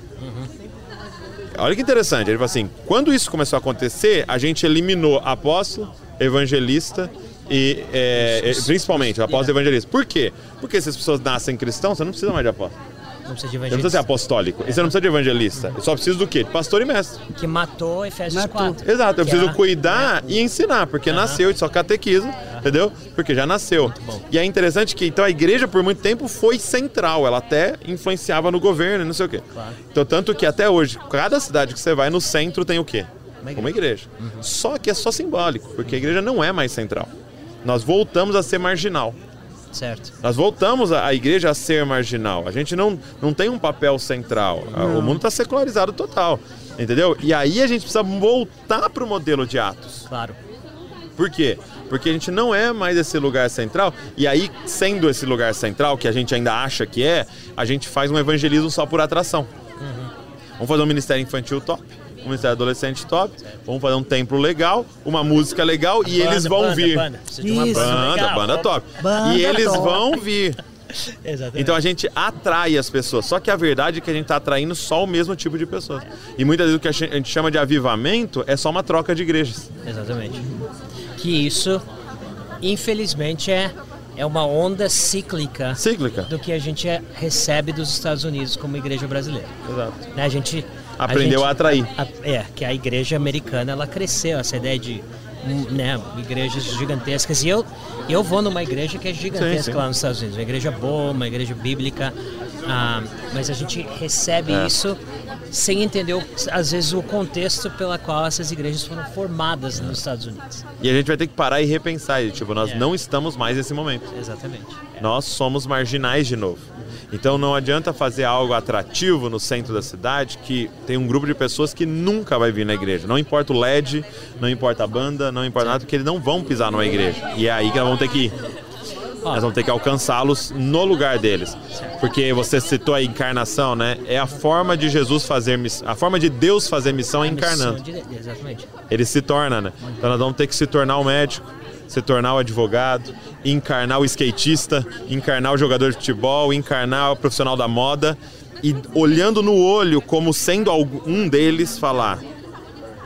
Olha que interessante, ele fala assim: quando isso começou a acontecer, a gente eliminou apóstolo, evangelista e é, principalmente apóstolo e evangelista. Por quê? Porque se as pessoas nascem cristãos, você não precisa mais de apóstolo. Não precisa de evangelista. Você não precisa ser apostólico. E você não precisa de evangelista. Uhum. Só precisa do quê? De pastor e mestre. Que matou Efésios matou. 4. Exato. Eu preciso é... cuidar é. e ensinar, porque uhum. nasceu de só catequismo. Entendeu? Porque já nasceu. E é interessante que então a igreja por muito tempo foi central. Ela até influenciava no governo e não sei o quê. Claro. Então tanto que até hoje, cada cidade que você vai no centro tem o quê? Uma igreja. Uma igreja. Uhum. Só que é só simbólico, porque a igreja não é mais central. Nós voltamos a ser marginal. Certo. Nós voltamos a, a igreja a ser marginal. A gente não, não tem um papel central. Não. O mundo está secularizado total. Entendeu? E aí a gente precisa voltar para o modelo de Atos. Claro. Por quê? Porque a gente não é mais esse lugar central. E aí, sendo esse lugar central, que a gente ainda acha que é, a gente faz um evangelismo só por atração. Uhum. Vamos fazer um ministério infantil top um ministério adolescente top, vamos fazer um templo legal, uma música legal e banda, eles vão banda, vir. Banda, Isso. banda, banda top. Banda e eles top. vão vir. [LAUGHS] Exatamente. Então a gente atrai as pessoas. Só que a verdade é que a gente está atraindo só o mesmo tipo de pessoas. E muitas vezes o que a gente chama de avivamento é só uma troca de igrejas. Exatamente. Que isso, infelizmente, é, é uma onda cíclica, cíclica do que a gente recebe dos Estados Unidos como igreja brasileira. Exato. Né? A gente Aprendeu a, gente, a atrair. A, é, que a igreja americana ela cresceu, essa ideia de né, igrejas gigantescas. E eu, eu vou numa igreja que é gigantesca sim, sim. lá nos Estados Unidos, uma igreja boa, uma igreja bíblica, ah, mas a gente recebe é. isso sem entender, às vezes, o contexto pela qual essas igrejas foram formadas nos Estados Unidos. E a gente vai ter que parar e repensar, tipo, nós é. não estamos mais nesse momento. Exatamente. É. Nós somos marginais de novo. Então não adianta fazer algo atrativo no centro da cidade que tem um grupo de pessoas que nunca vai vir na igreja. Não importa o LED, não importa a banda, não importa nada, porque eles não vão pisar numa igreja. E é aí que nós vamos ter que ir. Nós vamos ter que alcançá-los no lugar deles. Porque você citou a encarnação, né? É a forma de Jesus fazer missão. A forma de Deus fazer missão é encarnando. Ele se torna, né? Então nós vamos ter que se tornar o médico, se tornar o advogado, encarnar o skatista, encarnar o jogador de futebol, encarnar o profissional da moda e olhando no olho como sendo um deles falar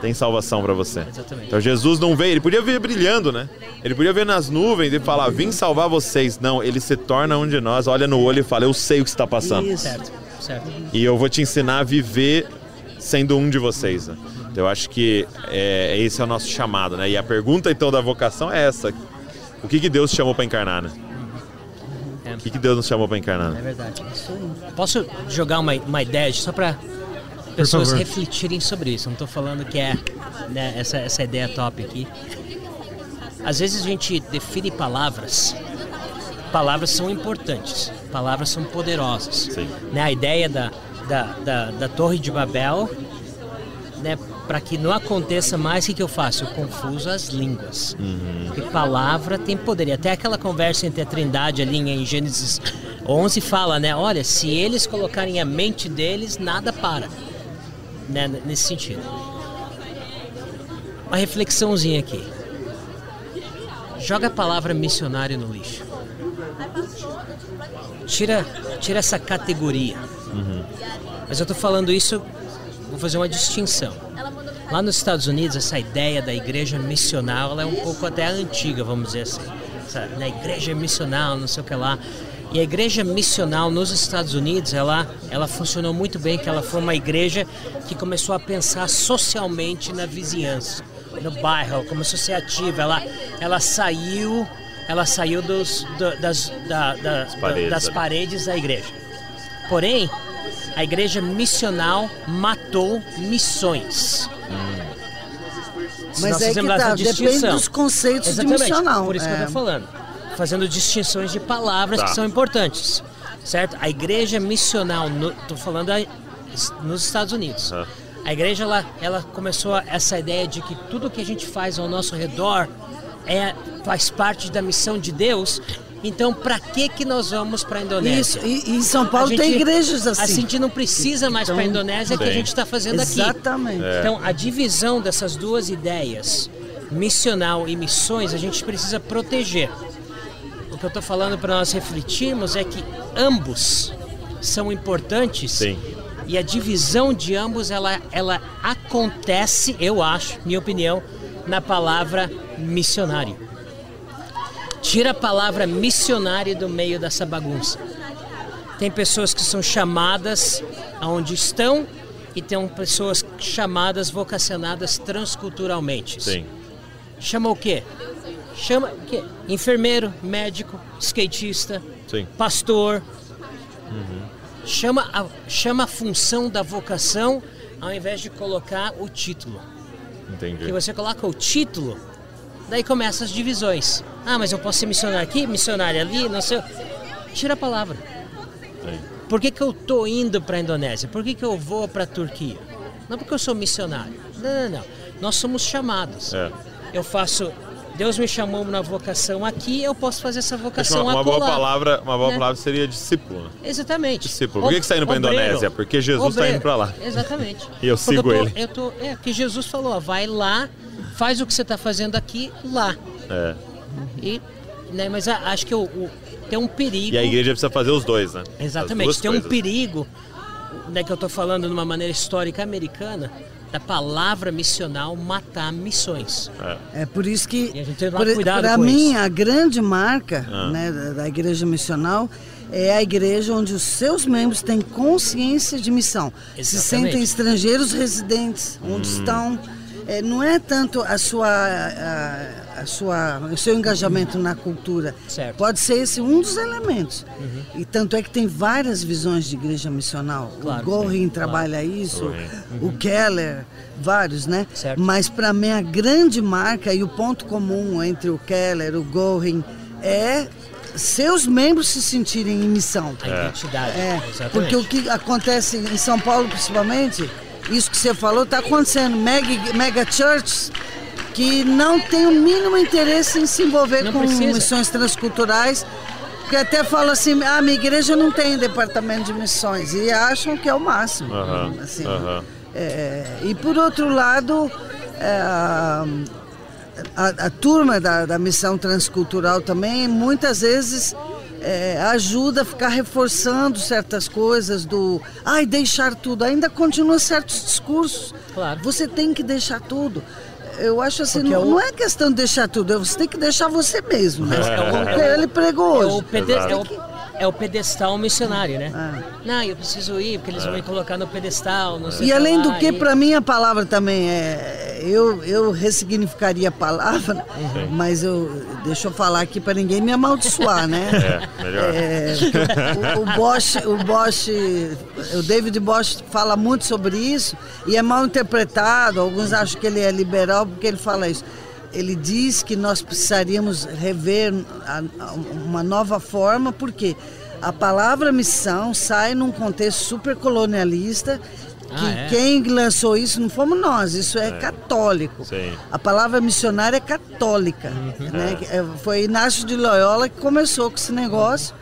tem salvação para você. Exatamente. Então Jesus não veio, ele podia vir brilhando, né? Ele podia ver nas nuvens e falar, vim salvar vocês. Não, ele se torna um de nós, olha no olho e fala, eu sei o que está passando. Isso. Certo, certo. E eu vou te ensinar a viver sendo um de vocês. Né? Então, eu acho que é, esse é o nosso chamado, né? E a pergunta então da vocação é essa: o que, que Deus chamou para encarnar, né? É. O que, que Deus nos chamou para encarnar? Né? É verdade. Posso jogar uma, uma ideia só para pessoas refletirem sobre isso? Não estou falando que é né, essa, essa ideia top aqui. Às vezes a gente define palavras. Palavras são importantes, palavras são poderosas. Sim. Né, a ideia da, da, da, da Torre de Babel né, para que não aconteça mais, o que, que eu faço? Eu confuso as línguas. Uhum. Porque palavra tem poder. E até aquela conversa entre a Trindade ali em Gênesis 11 fala, né? Olha, se eles colocarem a mente deles, nada para. Né, nesse sentido. Uma reflexãozinha aqui. joga a palavra missionário no lixo. Tira, tira essa categoria. Mas eu estou falando isso, vou fazer uma distinção. Lá nos Estados Unidos, essa ideia da igreja missional ela é um pouco até antiga, vamos dizer assim. Essa, na igreja missional, não sei o que lá. E a igreja missional nos Estados Unidos, ela, ela funcionou muito bem, que ela foi uma igreja que começou a pensar socialmente na vizinhança, no bairro, começou a ser ativa, ela, ela saiu, ela saiu dos, do, das, da, da, paredes, das paredes da igreja. Porém, a igreja missional matou missões. Se Mas é que tá, depende dos conceitos Exatamente, de missional. Por isso que eu é. estou falando. Fazendo distinções de palavras Tá. que são importantes. Certo? A igreja missional, estou falando aí nos Estados Unidos. Ah. A igreja ela, ela começou a- essa ideia de que tudo que a gente faz ao nosso redor é, faz parte da missão de Deus. Então, para que que nós vamos para a Indonésia? Isso, e, em São Paulo A tem gente- igrejas A assim. gente não precisa mais Então, para a Indonésia que a Sim. gente está fazendo aqui. Exatamente. Então, a divisão dessas duas ideias, missional e missões, a gente precisa proteger. O que eu estou falando para nós refletirmos é que ambos são importantes Sim. e a divisão de ambos ela, ela acontece, eu acho, minha opinião, na palavra missionário. Tira a palavra missionário do meio dessa bagunça. Tem pessoas que são chamadas aonde estão e tem pessoas chamadas vocacionadas transculturalmente. Sim. Chama o quê? Chama o quê? Enfermeiro, médico, skatista, Sim. pastor. Chama, a, chama a função da vocação ao invés de colocar o título. Entendi. Porque você coloca o título, daí começam as divisões. Ah, mas eu posso ser missionário aqui, missionário ali, não sei. Tira a palavra. Sim. Por que, que eu tô indo para a Indonésia? Por que, que eu vou para a Turquia? Não porque eu sou missionário. Não, não, não. Nós somos chamados. É. Eu faço. Deus me chamou na vocação aqui, eu posso fazer essa vocação uma, uma boa palavra, uma boa né? palavra seria discípulo. né? Exatamente. Discípulo. Por que que você tá indo pra Obreiro. Indonésia? Porque Jesus tá Obreiro. indo pra lá. Exatamente. [LAUGHS] E eu sigo ele. Eu tô, é, que Jesus falou, ó, vai lá, faz o que você está fazendo aqui, lá. É. E, né, mas a- acho que o, o- tem um perigo. E a igreja precisa fazer os dois, né? Exatamente. Tem um coisas. perigo, né, que eu estou falando de uma maneira histórica americana, da palavra missional matar missões. É. É por isso que, para mim, isso. a grande marca Ah. né, da, igreja missional é a igreja onde os seus membros têm consciência de missão. Se Exatamente. sentem estrangeiros residentes, onde Hum. estão. É, não é tanto a sua, a, a sua, o seu engajamento na cultura. Certo. Pode ser esse um dos elementos. E tanto é que tem várias visões de igreja missional. Claro, o Gorin sim, trabalha isso, Gorin. o Keller, vários, né? Certo. Mas para mim a grande marca e o ponto comum entre o Keller, o Gorin, é seus membros se sentirem em missão. A identidade. É, Exatamente. porque o que acontece em São Paulo principalmente, isso que você falou, está acontecendo. Mega, mega churches que não tem o mínimo interesse em se envolver Não com precisa. missões transculturais, que até falam assim, ah, minha igreja não tem departamento de missões, e acham que é o máximo. Aham, assim. aham. É, e por outro lado, é, a, a- a turma da, da missão transcultural também muitas vezes é, ajuda a ficar reforçando certas coisas do ai deixar tudo ainda continua certos discursos Claro. você tem que deixar tudo eu acho assim Porque não, é o- não é questão de deixar tudo é você tem que deixar você mesmo né? É o- ele pregou É hoje o, pede- é o- é o pedestal missionário, né? Ah. Não, eu preciso ir, porque eles vão me colocar no pedestal, não sei E além lá, do que, e- para mim a palavra também é. Eu, eu ressignificaria a palavra, mas eu. Deixa eu falar aqui para ninguém me amaldiçoar, né? [LAUGHS] É, melhor. É, o, o Bosch, o Bosch, o David Bosch fala muito sobre isso e é mal interpretado. Alguns acham que ele é liberal porque ele fala isso. Ele diz que nós precisaríamos rever a- a- uma nova forma, porque a palavra missão sai num contexto super colonialista. Que Ah, é? quem lançou isso não fomos nós, isso é, católico. Sim. A palavra missionária é católica. Né? É, Foi Inácio de Loyola que começou com esse negócio,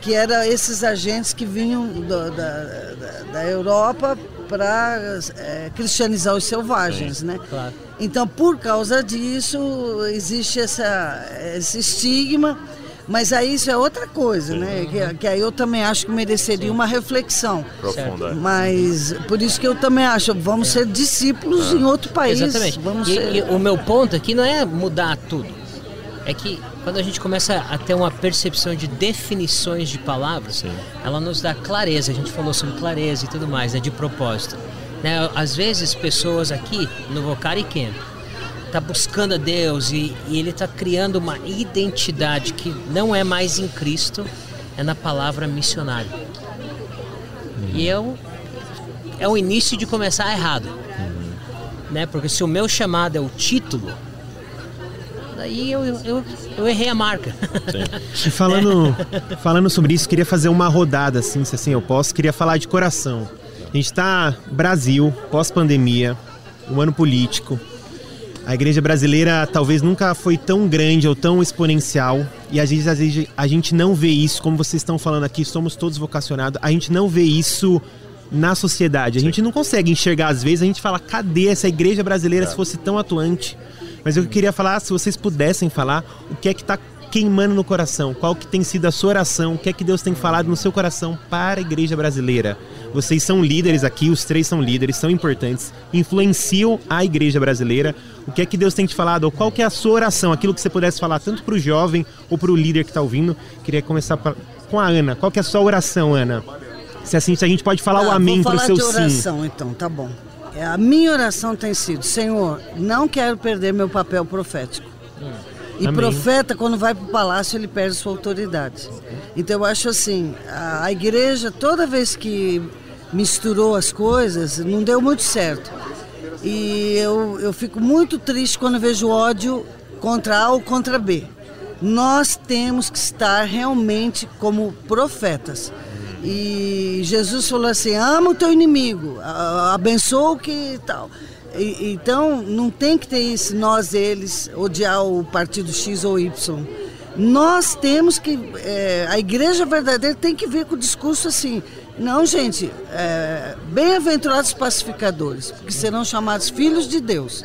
que era esses agentes que vinham do- da, da, da Europa para é, cristianizar os selvagens, Sim, né? Claro. Então, por causa disso, existe essa, esse estigma, mas aí isso é outra coisa, né? Que, que, aí eu também acho que mereceria Sim. uma reflexão. Profunda. Mas por isso que eu também acho, vamos é. ser discípulos ah. em outro país. Exatamente. Vamos e, ser... e o meu ponto aqui não é mudar tudo. É que quando a gente começa a ter uma percepção de definições de palavras, Sim. ela nos dá clareza. A gente falou sobre clareza e tudo mais, né, de propósito. Né? Às vezes, pessoas aqui no Vocari Camp tá buscando a Deus e, e ele está criando uma identidade que não é mais em Cristo, é na palavra missionário. Uhum. E é o, é o início de começar errado. Uhum. Né? Porque se o meu chamado é o título, Daí eu, eu, eu errei a marca. [LAUGHS] E falando, falando sobre isso, queria fazer uma rodada, assim, se assim eu posso. Queria falar de coração. A gente está Brasil, pós-pandemia, um ano político. A igreja brasileira talvez nunca foi tão grande ou tão exponencial. E às vezes, às vezes a gente não vê isso, como vocês estão falando aqui, somos todos vocacionados. A gente não vê isso na sociedade. A gente não consegue enxergar, às vezes, a gente fala, cadê essa igreja brasileira é. se fosse tão atuante? Mas eu queria falar, se vocês pudessem falar, o que é que está queimando no coração? Qual que tem sido a sua oração? O que é que Deus tem falado no seu coração para a igreja brasileira? Vocês são líderes aqui, os três são líderes, são importantes, influenciam a igreja brasileira. O que é que Deus tem te falado? Ou qual que é a sua oração? Aquilo que você pudesse falar tanto para o jovem ou para o líder que está ouvindo. Queria começar pra, com a Ana. Qual que é a sua oração, Ana? Se assim, se a gente pode falar ah, o amém para o seu sim. De oração, então, tá bom. É, a minha oração tem sido, Senhor, não quero perder meu papel profético. E Amém. profeta, quando vai para o palácio, ele perde sua autoridade. Então eu acho assim, a, a igreja, toda vez que misturou as coisas, não deu muito certo. E eu, eu fico muito triste quando vejo ódio contra A ou contra B. Nós temos que estar realmente como profetas. E Jesus falou assim: ama o teu inimigo, abençoa o que tal. E, então não tem que ter esse nós, eles, odiar o partido X ou Y. Nós temos que. É, a igreja verdadeira tem que vir com o discurso assim. Não, gente, é, bem-aventurados pacificadores, porque serão chamados filhos de Deus.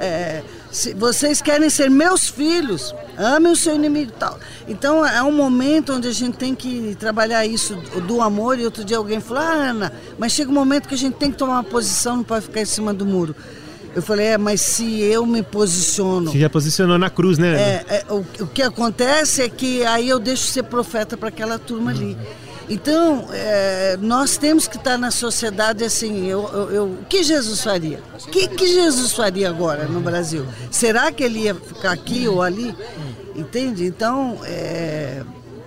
É, se vocês querem ser meus filhos, amem o seu inimigo tal. Então é um momento onde a gente tem que trabalhar isso do amor. E outro dia alguém falou, ah, Ana, mas chega um momento que a gente tem que tomar uma posição, não pode ficar em cima do muro. Eu falei, é, mas se eu me posiciono. Você já posicionou na cruz, né? É, é o, o, que acontece é que aí eu deixo ser profeta para aquela turma ali. Então, é, nós temos que estar na sociedade assim, eu, eu, eu o que Jesus faria? O que, que Jesus faria agora no Brasil? Será que ele ia ficar aqui ou ali? Entende? Então, é,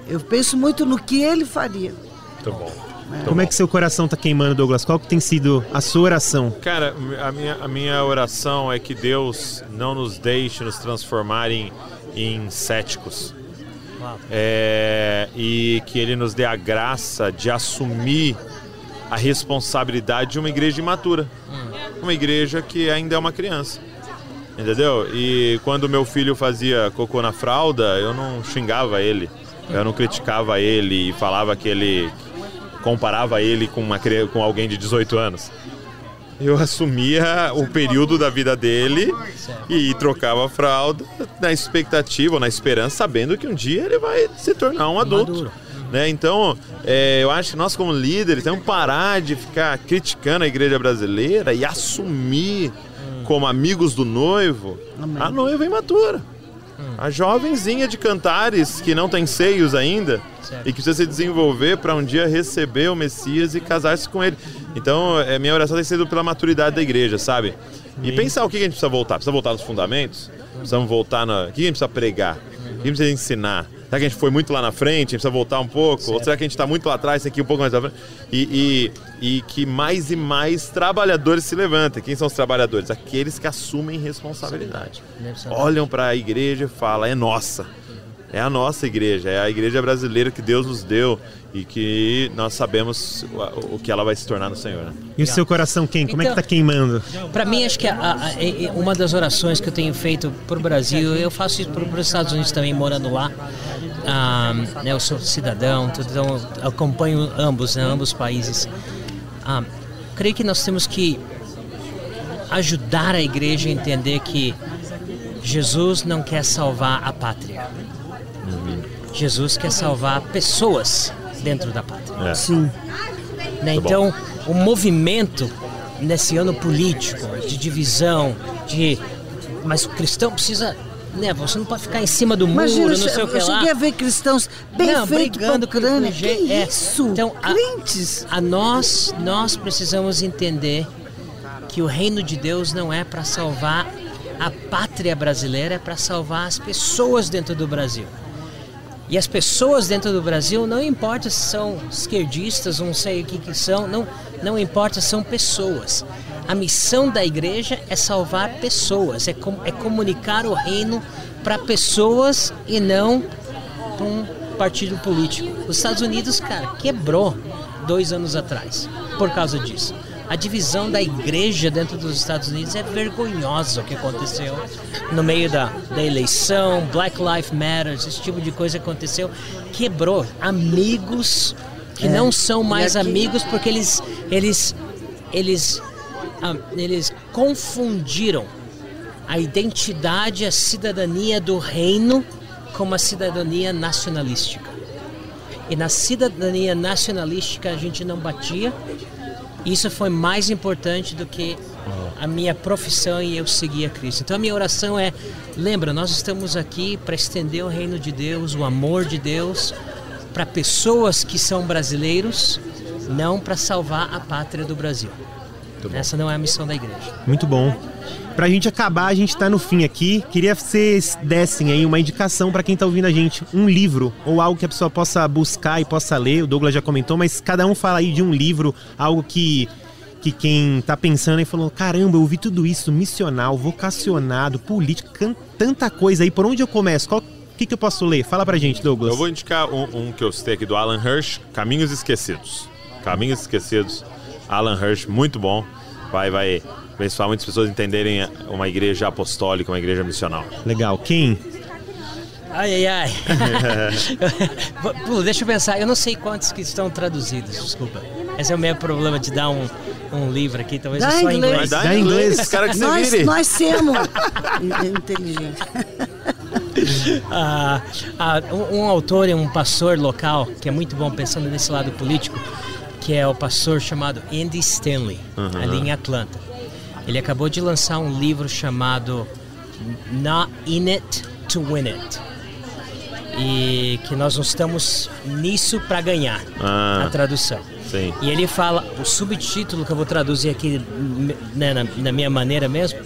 eu penso muito no que ele faria. Muito bom. É. Como é que seu coração está queimando, Douglas? Qual que tem sido a sua oração? Cara, a minha, a minha oração é que Deus não nos deixe nos transformar em, em céticos é, e que Ele nos dê a graça de assumir a responsabilidade de uma igreja imatura. Hum. Uma igreja que ainda é uma criança. Entendeu? E quando meu filho fazia cocô na fralda, eu não xingava ele. Eu não criticava ele e falava que ele comparava ele com, uma, com alguém de 18 anos eu assumia o período da vida dele e trocava a fralda na expectativa, na esperança, sabendo que um dia ele vai se tornar um adulto. Né? Então, é, eu acho que nós, como líderes, temos que parar de ficar criticando a igreja brasileira e assumir. Como amigos do noivo, Amém. a noiva imatura. A jovenzinha de cantares que não tem seios ainda certo. e que precisa se desenvolver para um dia receber o Messias e casar-se com ele. Então, é, minha oração tem sido pela maturidade da igreja, sabe? E pensar o que a gente precisa voltar. Precisa voltar nos fundamentos? Precisamos voltar na. O que a gente precisa pregar? O que a gente precisa ensinar? Será que a gente foi muito lá na frente, a gente precisa voltar um pouco? Certo. Ou será que a gente está muito lá atrás, aqui um pouco mais à frente? E, e, e, que mais e mais trabalhadores se levantem. Quem são os trabalhadores? Aqueles que assumem responsabilidade. Olham para a igreja e falam, é nossa. É a nossa igreja, é a igreja brasileira que Deus nos deu e que nós sabemos o, que ela vai se tornar no Senhor. Né? E o seu coração quem? Como então, é que está queimando? Para mim, acho que a, a, uma das orações que eu tenho feito para o Brasil, eu faço isso para os Estados Unidos também, morando lá. Ah, né, eu sou cidadão, então acompanho ambos, né, ambos países. Ah, creio que nós temos que ajudar a igreja a entender que Jesus não quer salvar a pátria. Jesus quer salvar pessoas dentro da pátria. É. Sim. Né? Bom. Então, o movimento nesse ano político, de divisão, de. Mas o cristão precisa. Né, você não pode ficar em cima do muro, Imagina, não sei o que eu lá. cheguei a ver cristãos bem Não, feitos brigando com a Ucrânia. Que é. isso? Então, a- Crentes. A nós, nós precisamos entender que o reino de Deus não é para salvar a pátria brasileira, é para salvar as pessoas dentro do Brasil. E as pessoas dentro do Brasil, não importa se são esquerdistas, não sei o que, que são, não, não importa, são pessoas. A missão da igreja é salvar pessoas, é, com- é comunicar o reino para pessoas e não para um partido político. Os Estados Unidos, cara, quebrou dois anos atrás por causa disso. A divisão da igreja dentro dos Estados Unidos é vergonhosa o que aconteceu no meio da, da eleição, Black Lives Matter, esse tipo de coisa aconteceu. Quebrou amigos que É. não são mais aqui- amigos porque eles, eles, eles, ah, eles confundiram a identidade, a cidadania do reino com uma cidadania nacionalística. E na cidadania nacionalística a gente não batia. Isso foi mais importante do que a minha profissão e eu seguir a Cristo. Então a minha oração é: lembra, nós estamos aqui para estender o reino de Deus, o amor de Deus para pessoas que são brasileiros, não para salvar a pátria do Brasil. Essa não é a missão da igreja. Muito bom. Pra gente acabar, a gente tá no fim aqui. Queria que vocês dessem aí uma indicação pra quem tá ouvindo a gente, um livro ou algo que a pessoa possa buscar e possa ler. O Douglas já comentou, mas cada um fala aí de um livro, algo que que quem tá pensando aí falou: "Caramba, eu ouvi tudo isso, missional, vocacionado, político, tanta coisa aí. Por onde eu começo? Qual que que eu posso ler? Fala pra gente, Douglas. Eu vou indicar um, um que eu citei aqui do Alan Hirsch, Caminhos Esquecidos. Caminhos Esquecidos, Alan Hirsch, muito bom. Vai, vai abençoar muitas pessoas entenderem uma igreja apostólica, uma igreja missional. Legal. Quem? Ai, ai, ai. [LAUGHS] Pô, deixa eu pensar. Eu não sei quantos que estão traduzidos, desculpa. Esse é o meu problema de dar um, um livro aqui, talvez Dá é só em inglês. inglês. Dá Dá em inglês, inglês. cara que você Nós, vire. nós temos [LAUGHS] inteligência. [LAUGHS] Ah, ah, um, um autor e um pastor local que é muito bom pensando nesse lado político, que é o pastor chamado Andy Stanley, ali em Atlanta. Ele acabou de lançar um livro chamado Not In It to Win It. E que nós não estamos nisso para ganhar, Ah. a tradução. Sim. E ele fala, o subtítulo que eu vou traduzir aqui né, na, na minha maneira mesmo,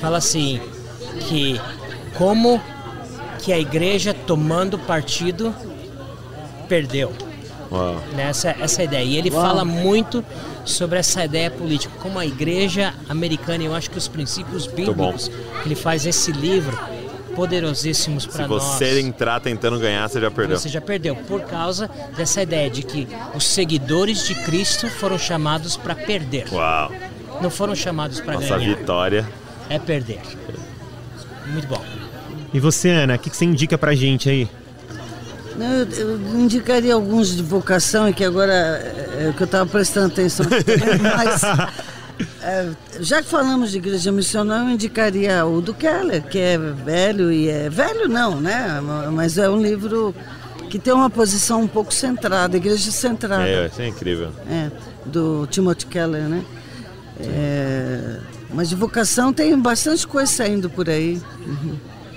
fala assim, que como que a igreja tomando partido perdeu. Uau. Né? Essa, essa ideia. E ele Uau. fala muito sobre essa ideia política, como a igreja americana, eu acho que os princípios bíblicos que ele faz nesse livro, poderosíssimos Se para nós. você entrar tentando ganhar, você já perdeu. Você já perdeu por causa dessa ideia de que os seguidores de Cristo foram chamados para perder, Uau. não foram chamados para Nossa ganhar. vitória. É perder. Muito bom. E você, Ana, o que que você indica pra gente aí? Eu, eu indicaria alguns de vocação, e que agora é, é que eu estava prestando atenção. [LAUGHS] Mas, é, já que falamos de igreja missional, eu indicaria o do Keller, que é velho e é. Velho não, né? Mas é um livro que tem uma posição um pouco centrada, igreja centrada. É, isso é incrível. É, do Timothy Keller, né? É, mas de vocação tem bastante coisa saindo por aí.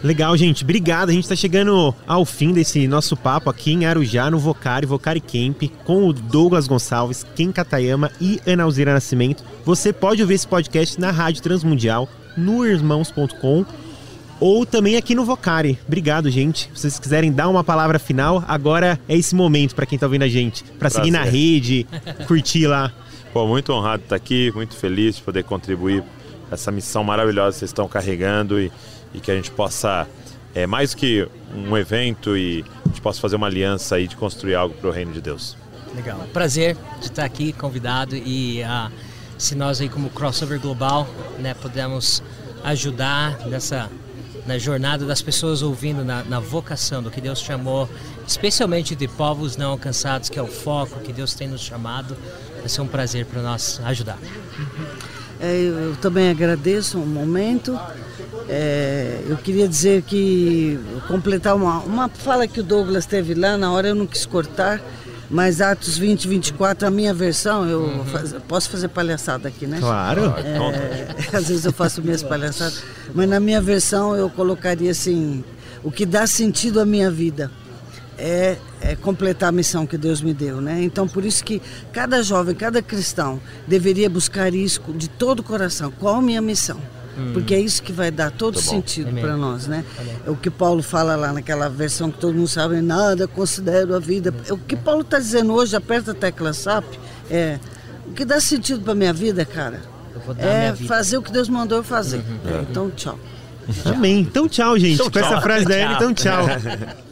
Legal, gente. Obrigado. A gente está chegando ao fim desse nosso papo aqui em Arujá, no Vocari, Vocari Camp, com o Douglas Gonçalves, Ken Katayama e Ana Alzira Nascimento. Você pode ouvir esse podcast na Rádio Transmundial, no irmãos.com ou também aqui no Vocari. Obrigado, gente. Se vocês quiserem dar uma palavra final, agora é esse momento para quem está ouvindo a gente, para seguir na rede, curtir lá. Pô, muito honrado estar aqui, muito feliz de poder contribuir essa missão maravilhosa que vocês estão carregando e, e que a gente possa, é, mais que um evento, e a gente possa fazer uma aliança aí de construir algo para o reino de Deus. Legal. Prazer de estar aqui convidado e ah, se nós aí como crossover global, né, podemos ajudar nessa na jornada das pessoas ouvindo na, na vocação do que Deus chamou, especialmente de povos não alcançados, que é o foco que Deus tem nos chamado. vai ser um prazer para nós ajudar. É, eu também agradeço o um momento. É, eu queria dizer que, completar uma, uma fala que o Douglas teve lá, na hora eu não quis cortar, mas Atos 20, 24, a minha versão, eu uhum. faz, posso fazer palhaçada aqui, né? Claro. É, [LAUGHS] às vezes eu faço minhas palhaçadas, mas na minha versão eu colocaria assim: o que dá sentido à minha vida é, é, completar a missão que Deus me deu, né? Então por isso que cada jovem, cada cristão deveria buscar isso de todo o coração. Qual a minha missão? Hum. Porque é isso que vai dar todo Muito sentido para nós, né? É o que Paulo fala lá naquela versão que todo mundo sabe, nada considero a vida. O que Paulo está dizendo hoje, aperta a tecla SAP, é o que dá sentido para minha vida, cara, é vida. fazer o que Deus mandou eu fazer. Uhum. É, então, tchau. Amém. Então, tchau, gente. Então, Com tchau. essa frase da Ellen, então, tchau. [LAUGHS]